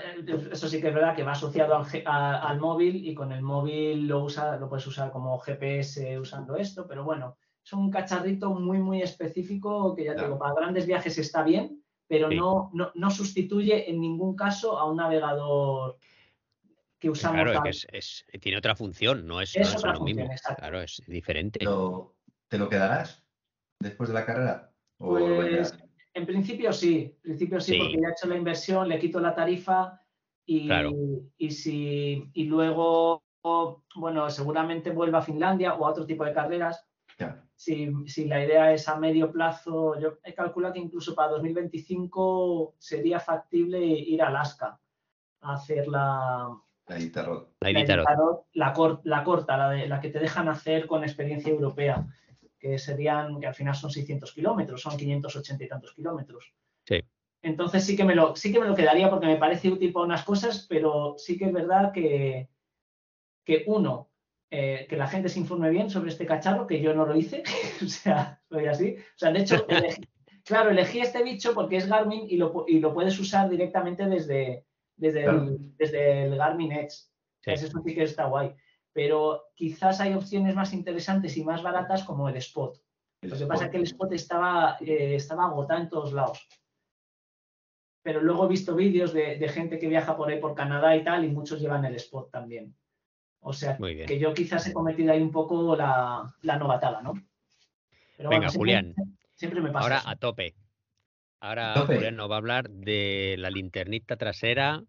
Speaker 3: eso sí que es verdad que va asociado al, móvil y con el móvil lo, usa, lo puedes usar como GPS usando esto, pero bueno, es un cacharrito muy, muy específico que ya te digo, para grandes viajes está bien, pero no, no, sustituye en ningún caso a un navegador que usamos.
Speaker 1: Claro, es, es, tiene otra función, no es, lo mismo. Claro, es diferente.
Speaker 2: ¿Te lo quedarás después de la carrera?
Speaker 3: pues, en principio sí, en principio sí, porque ya he hecho la inversión, le quito la tarifa y, y, si, y luego, bueno, seguramente vuelva a Finlandia o a otro tipo de carreras. Si, si, la idea es a medio plazo, yo he calculado que incluso para 2025 sería factible ir a Alaska a hacer la,
Speaker 2: la Itarot.
Speaker 1: La, la,
Speaker 3: la, corta, la, de, la que te dejan hacer con experiencia europea que serían, que al final son 600 kilómetros, son 580 y tantos kilómetros.
Speaker 1: Sí.
Speaker 3: Entonces sí que me lo, sí que me lo quedaría porque me parece útil para unas cosas, pero sí que es verdad que, que uno, eh, que la gente se informe bien sobre este cacharro, que yo no lo hice, o sea, soy así. O sea, de hecho, claro, elegí este bicho porque es Garmin y lo, y lo puedes usar directamente desde, desde, el, desde el Garmin Edge. Eso sí que está guay. Pero quizás hay opciones más interesantes y más baratas como el Spot. Lo que pasa es que el Spot estaba, eh, estaba agotado en todos lados pero luego he visto vídeos de, gente que viaja por ahí por Canadá y tal, y muchos llevan el spot también. O sea, que yo quizás he cometido ahí un poco la, novatada, ¿no?
Speaker 1: Venga, Julián. Siempre me pasa. Ahora a tope. Ahora Julián nos va a hablar de la linternita trasera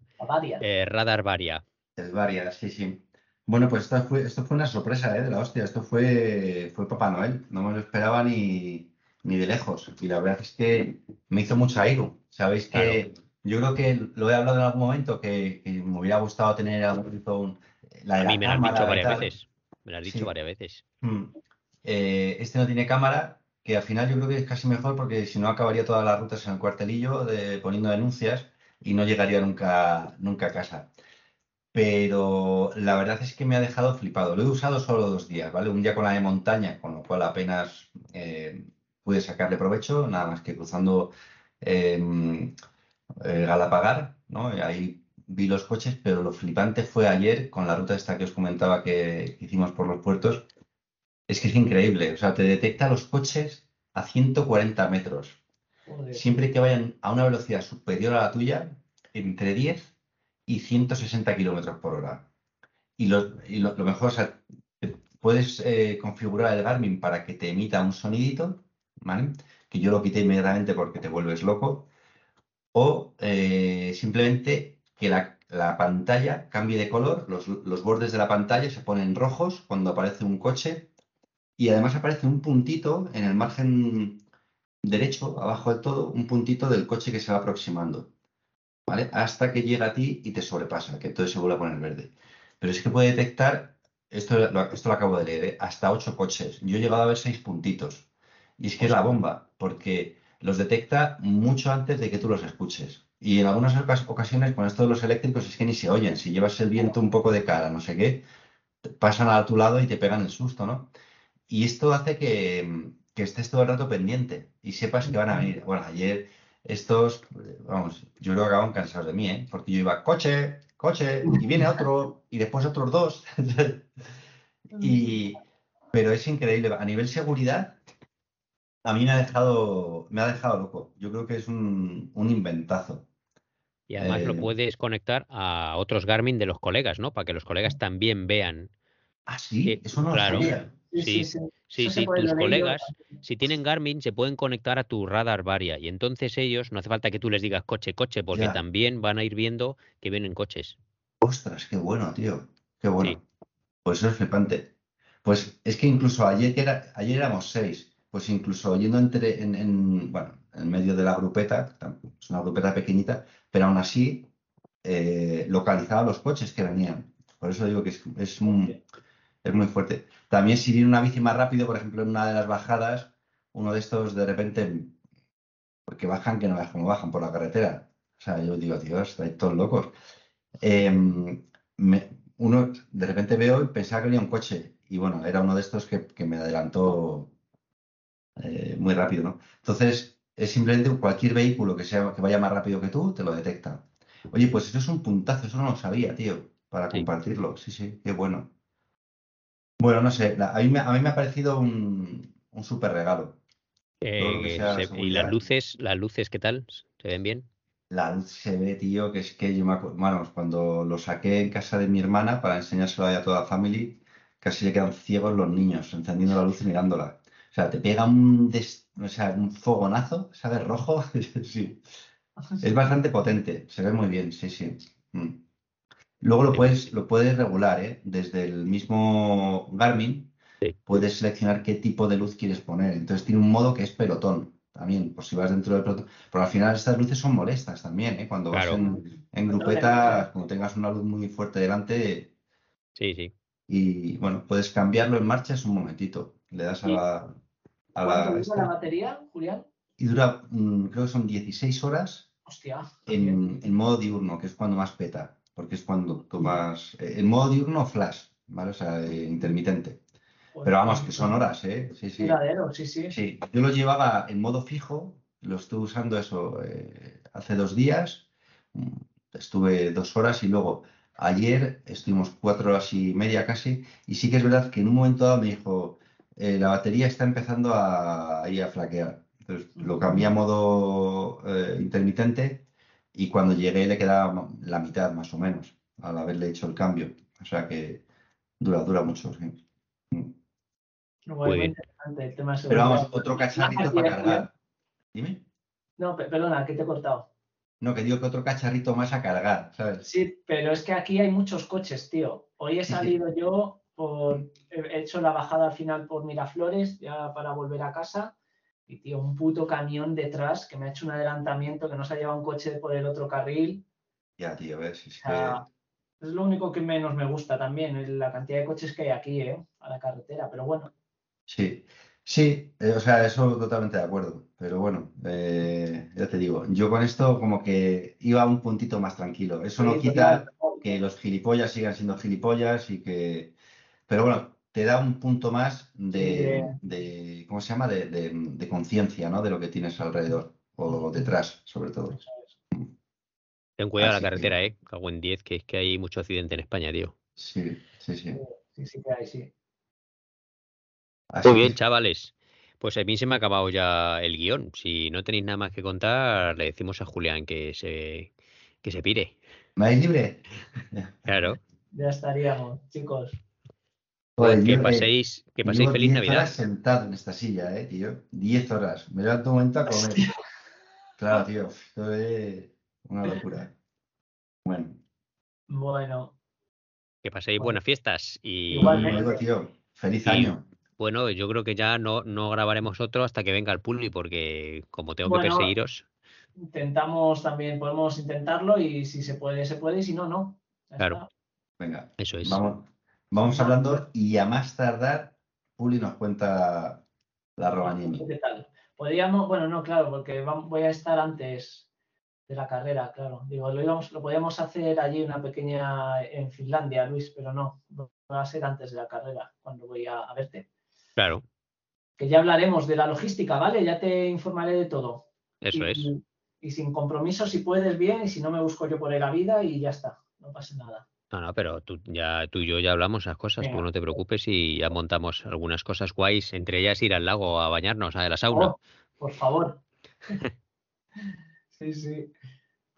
Speaker 1: eh, Radar Varia.
Speaker 2: Es Varia, sí, sí. Bueno, pues esto fue, esto fue una sorpresa ¿eh? de la hostia. Esto fue, fue Papá Noel. No me lo esperaba ni, ni de lejos. Y la verdad es que me hizo mucha ego. Sabéis que yo creo que lo he hablado en algún momento que, me hubiera gustado tener algún
Speaker 1: la A mí me lo han dicho varias veces. Me lo has dicho varias veces.
Speaker 2: Mm. Eh, este no tiene cámara, que al final yo creo que es casi mejor porque si no acabaría todas las rutas en el cuartelillo de, poniendo denuncias y no llegaría nunca, nunca a casa. Pero la verdad es que me ha dejado flipado. Lo he usado solo dos días, ¿vale? Un día con la de montaña, con lo cual apenas eh, pude sacarle provecho, nada más que cruzando eh, Galapagar, ¿no? ahí vi los coches, pero lo flipante fue ayer con la ruta esta que os comentaba que hicimos por los puertos. Es que es increíble, o sea, te detecta los coches a 140 metros. Siempre que vayan a una velocidad superior a la tuya, entre 10 y 160 kilómetros por hora. Y, lo, mejor, o puedes eh, configurar el Garmin para que te emita un sonidito que yo lo quité inmediatamente porque te vuelves loco. O eh, simplemente que la, pantalla cambie de color, los, bordes de la pantalla se ponen rojos cuando aparece un coche y además aparece un puntito en el margen derecho, abajo de todo, un puntito del coche que se va aproximando. ¿Vale? Hasta que llega a ti y te sobrepasa, que todo se vuelve a poner verde. Pero es que puede detectar, esto, esto lo acabo de leer, ¿eh? hasta ocho coches. Yo he llegado a ver seis puntitos. Y es que es la bomba, porque los detecta mucho antes de que tú los escuches. Y en algunas ocasiones con esto de los eléctricos es que ni se oyen. Si llevas el viento un poco de cara, no sé qué, pasan a tu lado y te pegan el susto, ¿no? Y esto hace que, estés todo el rato pendiente y sepas que van a venir. Bueno, ayer estos, vamos, yo creo que acaban cansados de mí, ¿eh? Porque yo iba, coche, coche, y viene otro, y después otros dos. y, pero es increíble. A nivel seguridad, a mí me ha dejado, me ha dejado loco. Yo creo que es un, inventazo.
Speaker 1: Y además lo eh, puedes conectar a otros Garmin de los colegas, ¿no? Para que los colegas también vean.
Speaker 2: Ah, sí, eso no lo sabía.
Speaker 1: Sí, sí, sí, tus colegas, si tienen Garmin, se pueden conectar a tu radar varia y entonces ellos, no hace falta que tú les digas coche, coche, porque también van a ir viendo que vienen coches.
Speaker 2: Ostras, qué bueno, tío, qué bueno. Pues eso es flipante. Pues es que incluso ayer, que era, ayer éramos seis pues incluso yendo entre, en, bueno, en medio de la grupeta, es una grupeta pequeñita, pero aún así eh, localizaba los coches que venían. Por eso digo que es, es, muy, es muy fuerte. También si viene una bici más rápido, por ejemplo, en una de las bajadas, uno de estos de repente, porque bajan que no veas cómo bajan por la carretera. O sea, yo digo, Dios, estáis todos locos. Em, uno de repente veo y pensaba que venía un coche. Y bueno, era uno de estos que, que me adelantó eh, muy rápido, ¿no? Entonces, es simplemente cualquier vehículo que, sea, que vaya más rápido que tú, te lo detecta. Oye, pues eso es un puntazo, eso no lo sabía, tío, para compartirlo. Sí, sí, qué bueno. Bueno, no sé, a, mí me, a mí me ha parecido un, un súper regalo.
Speaker 1: Eh, ¿Y las luces, las luces qué tal? ¿Se ven bien?
Speaker 2: La luz se ve, tío, que es que yo me acuerdo, bueno, cuando lo saqué en casa de mi hermana para enseñárselo a toda la familia, casi le quedan ciegos los niños encendiendo la luz y mirándola. O sea, te pega un, o sea, un fogonazo, ¿sabes? Rojo. sí. Es bastante potente, se ve muy bien, sí, sí. Mm. Luego lo puedes, lo puedes regular, ¿eh? Desde el mismo Garmin puedes seleccionar qué tipo de luz quieres poner. Entonces tiene un modo que es pelotón también, por si vas dentro del pelotón. Pero al final estas luces son molestas también, ¿eh? Cuando vas en, en grupeta, cuando tengas una luz muy fuerte delante.
Speaker 1: Sí, sí.
Speaker 2: Y bueno, puedes cambiarlo en marcha, es un momentito. Le das a la.
Speaker 3: A la, dura la batería, Julián?
Speaker 2: Y dura, mm, creo que son 16 horas
Speaker 3: Hostia.
Speaker 2: en, en modo diurno, que es cuando más peta, porque es cuando tomas. eh, En modo diurno, flash, ¿vale? O sea, intermitente. Pero vamos, que son horas, ¿eh? Sí, sí.
Speaker 3: Sí, sí.
Speaker 2: Sí, yo lo llevaba en modo fijo, lo estuve usando eso eh, hace dos días, mm, estuve dos horas y luego ayer estuvimos cuatro horas y media casi, y sí que es verdad que en un momento dado me dijo, eh, la batería está empezando a, ahí a flaquear. Entonces lo cambié a modo eh, intermitente y cuando llegué le quedaba la mitad más o menos al haberle hecho el cambio. O sea que dura, dura mucho, sí. Mm.
Speaker 3: Muy,
Speaker 1: Muy bien.
Speaker 3: interesante el tema de
Speaker 2: Pero vamos, otro cacharrito para cargar. Dime.
Speaker 3: No, pe- perdona, que te he cortado.
Speaker 2: No, que digo que otro cacharrito más a cargar, ¿sabes?
Speaker 3: Sí, pero es que aquí hay muchos coches, tío. Hoy he
Speaker 2: Sí, sí.
Speaker 3: salido yo por. He hecho la bajada al final por Miraflores, ya para volver a casa. Y, tío, un puto camión detrás que me ha hecho un adelantamiento que no se ha llevado un coche por el otro carril.
Speaker 2: Ya, tío, ves, es que...
Speaker 3: es lo único que menos me gusta también, la cantidad de coches que hay aquí, ¿eh? A la carretera. Pero bueno,
Speaker 2: Sí, sí, eh, o sea, eso totalmente de acuerdo. Pero bueno, eh, ya te digo, yo con esto como que iba un puntito más tranquilo. Eso no quita
Speaker 3: total.
Speaker 2: que los gilipollas sigan siendo gilipollas y que... Pero bueno, te da un punto más de, de- ¿cómo se llama? De, de- de conciencia, ¿no? De lo que tienes alrededor o detrás, sobre todo.
Speaker 1: Ten cuidado en
Speaker 2: Así
Speaker 1: la
Speaker 2: que-
Speaker 1: carretera, eh. Cago en 10, que es que hay mucho accidente en España, tío.
Speaker 2: Sí, sí, sí.
Speaker 3: Sí, sí que hay, sí.
Speaker 2: Así
Speaker 1: Muy
Speaker 2: que
Speaker 1: bien, chavales. Pues a mí se me ha acabado ya el guion. Si no tenéis nada más que contar, le decimos a Julián que se, que se pire.
Speaker 2: ¿Me dais libre?
Speaker 1: Claro.
Speaker 3: Ya estaríamos, chicos.
Speaker 2: Joder,
Speaker 1: que
Speaker 2: eh,
Speaker 1: paséis, que paséis
Speaker 2: Llevo
Speaker 1: feliz
Speaker 2: 10
Speaker 1: Navidad.
Speaker 2: horas sentado en esta silla, eh, tío. 10 horas. Me levanto un momento a comer. Claro, tío. Esto es una locura. Bueno,
Speaker 3: Bueno,
Speaker 1: Que paséis
Speaker 3: Bueno.
Speaker 1: buenas fiestas. Y
Speaker 3: Igualmente.
Speaker 2: luego, tío. Feliz
Speaker 1: Y-
Speaker 2: año.
Speaker 1: bueno, yo creo que ya no, no grabaremos otro hasta que venga el Puli, porque como tengo que perseguiros,
Speaker 3: intentamos también, podemos intentarlo y si se puede, se puede y si no, no. Ya
Speaker 1: Claro.
Speaker 3: está.
Speaker 2: Venga,
Speaker 1: eso es.
Speaker 2: vamos, vamos hablando y a más tardar, Puli nos cuenta la Robañini.
Speaker 3: ¿Qué tal? Podríamos, bueno, no, claro, porque voy a estar antes de la carrera, claro. Digo, lo, íbamos, lo podíamos hacer allí una pequeña en Finlandia, Luis, pero no, va a ser antes de la carrera, cuando voy a, a verte.
Speaker 1: Claro,
Speaker 3: Que ya hablaremos de la logística, ¿vale? Ya te informaré de todo.
Speaker 1: eso
Speaker 3: y,
Speaker 1: es.
Speaker 3: Y sin compromiso, si puedes bien, y si no me busco yo por ahí la vida y ya está, no pasa nada.
Speaker 1: No, no, pero tú, ya, tú y yo ya hablamos esas cosas, tú no te preocupes y ya montamos algunas cosas guays, entre ellas ir al lago a bañarnos, a la sauna.
Speaker 3: Oh, por favor. sí, sí.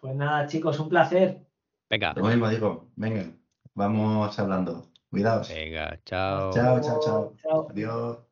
Speaker 3: Pues nada, chicos, un placer.
Speaker 1: Venga,
Speaker 2: Lo mismo digo, venga, vamos hablando. Cuidaos.
Speaker 1: venga, chao.
Speaker 2: Chao, chao, chao.
Speaker 3: Chao.
Speaker 2: Adiós.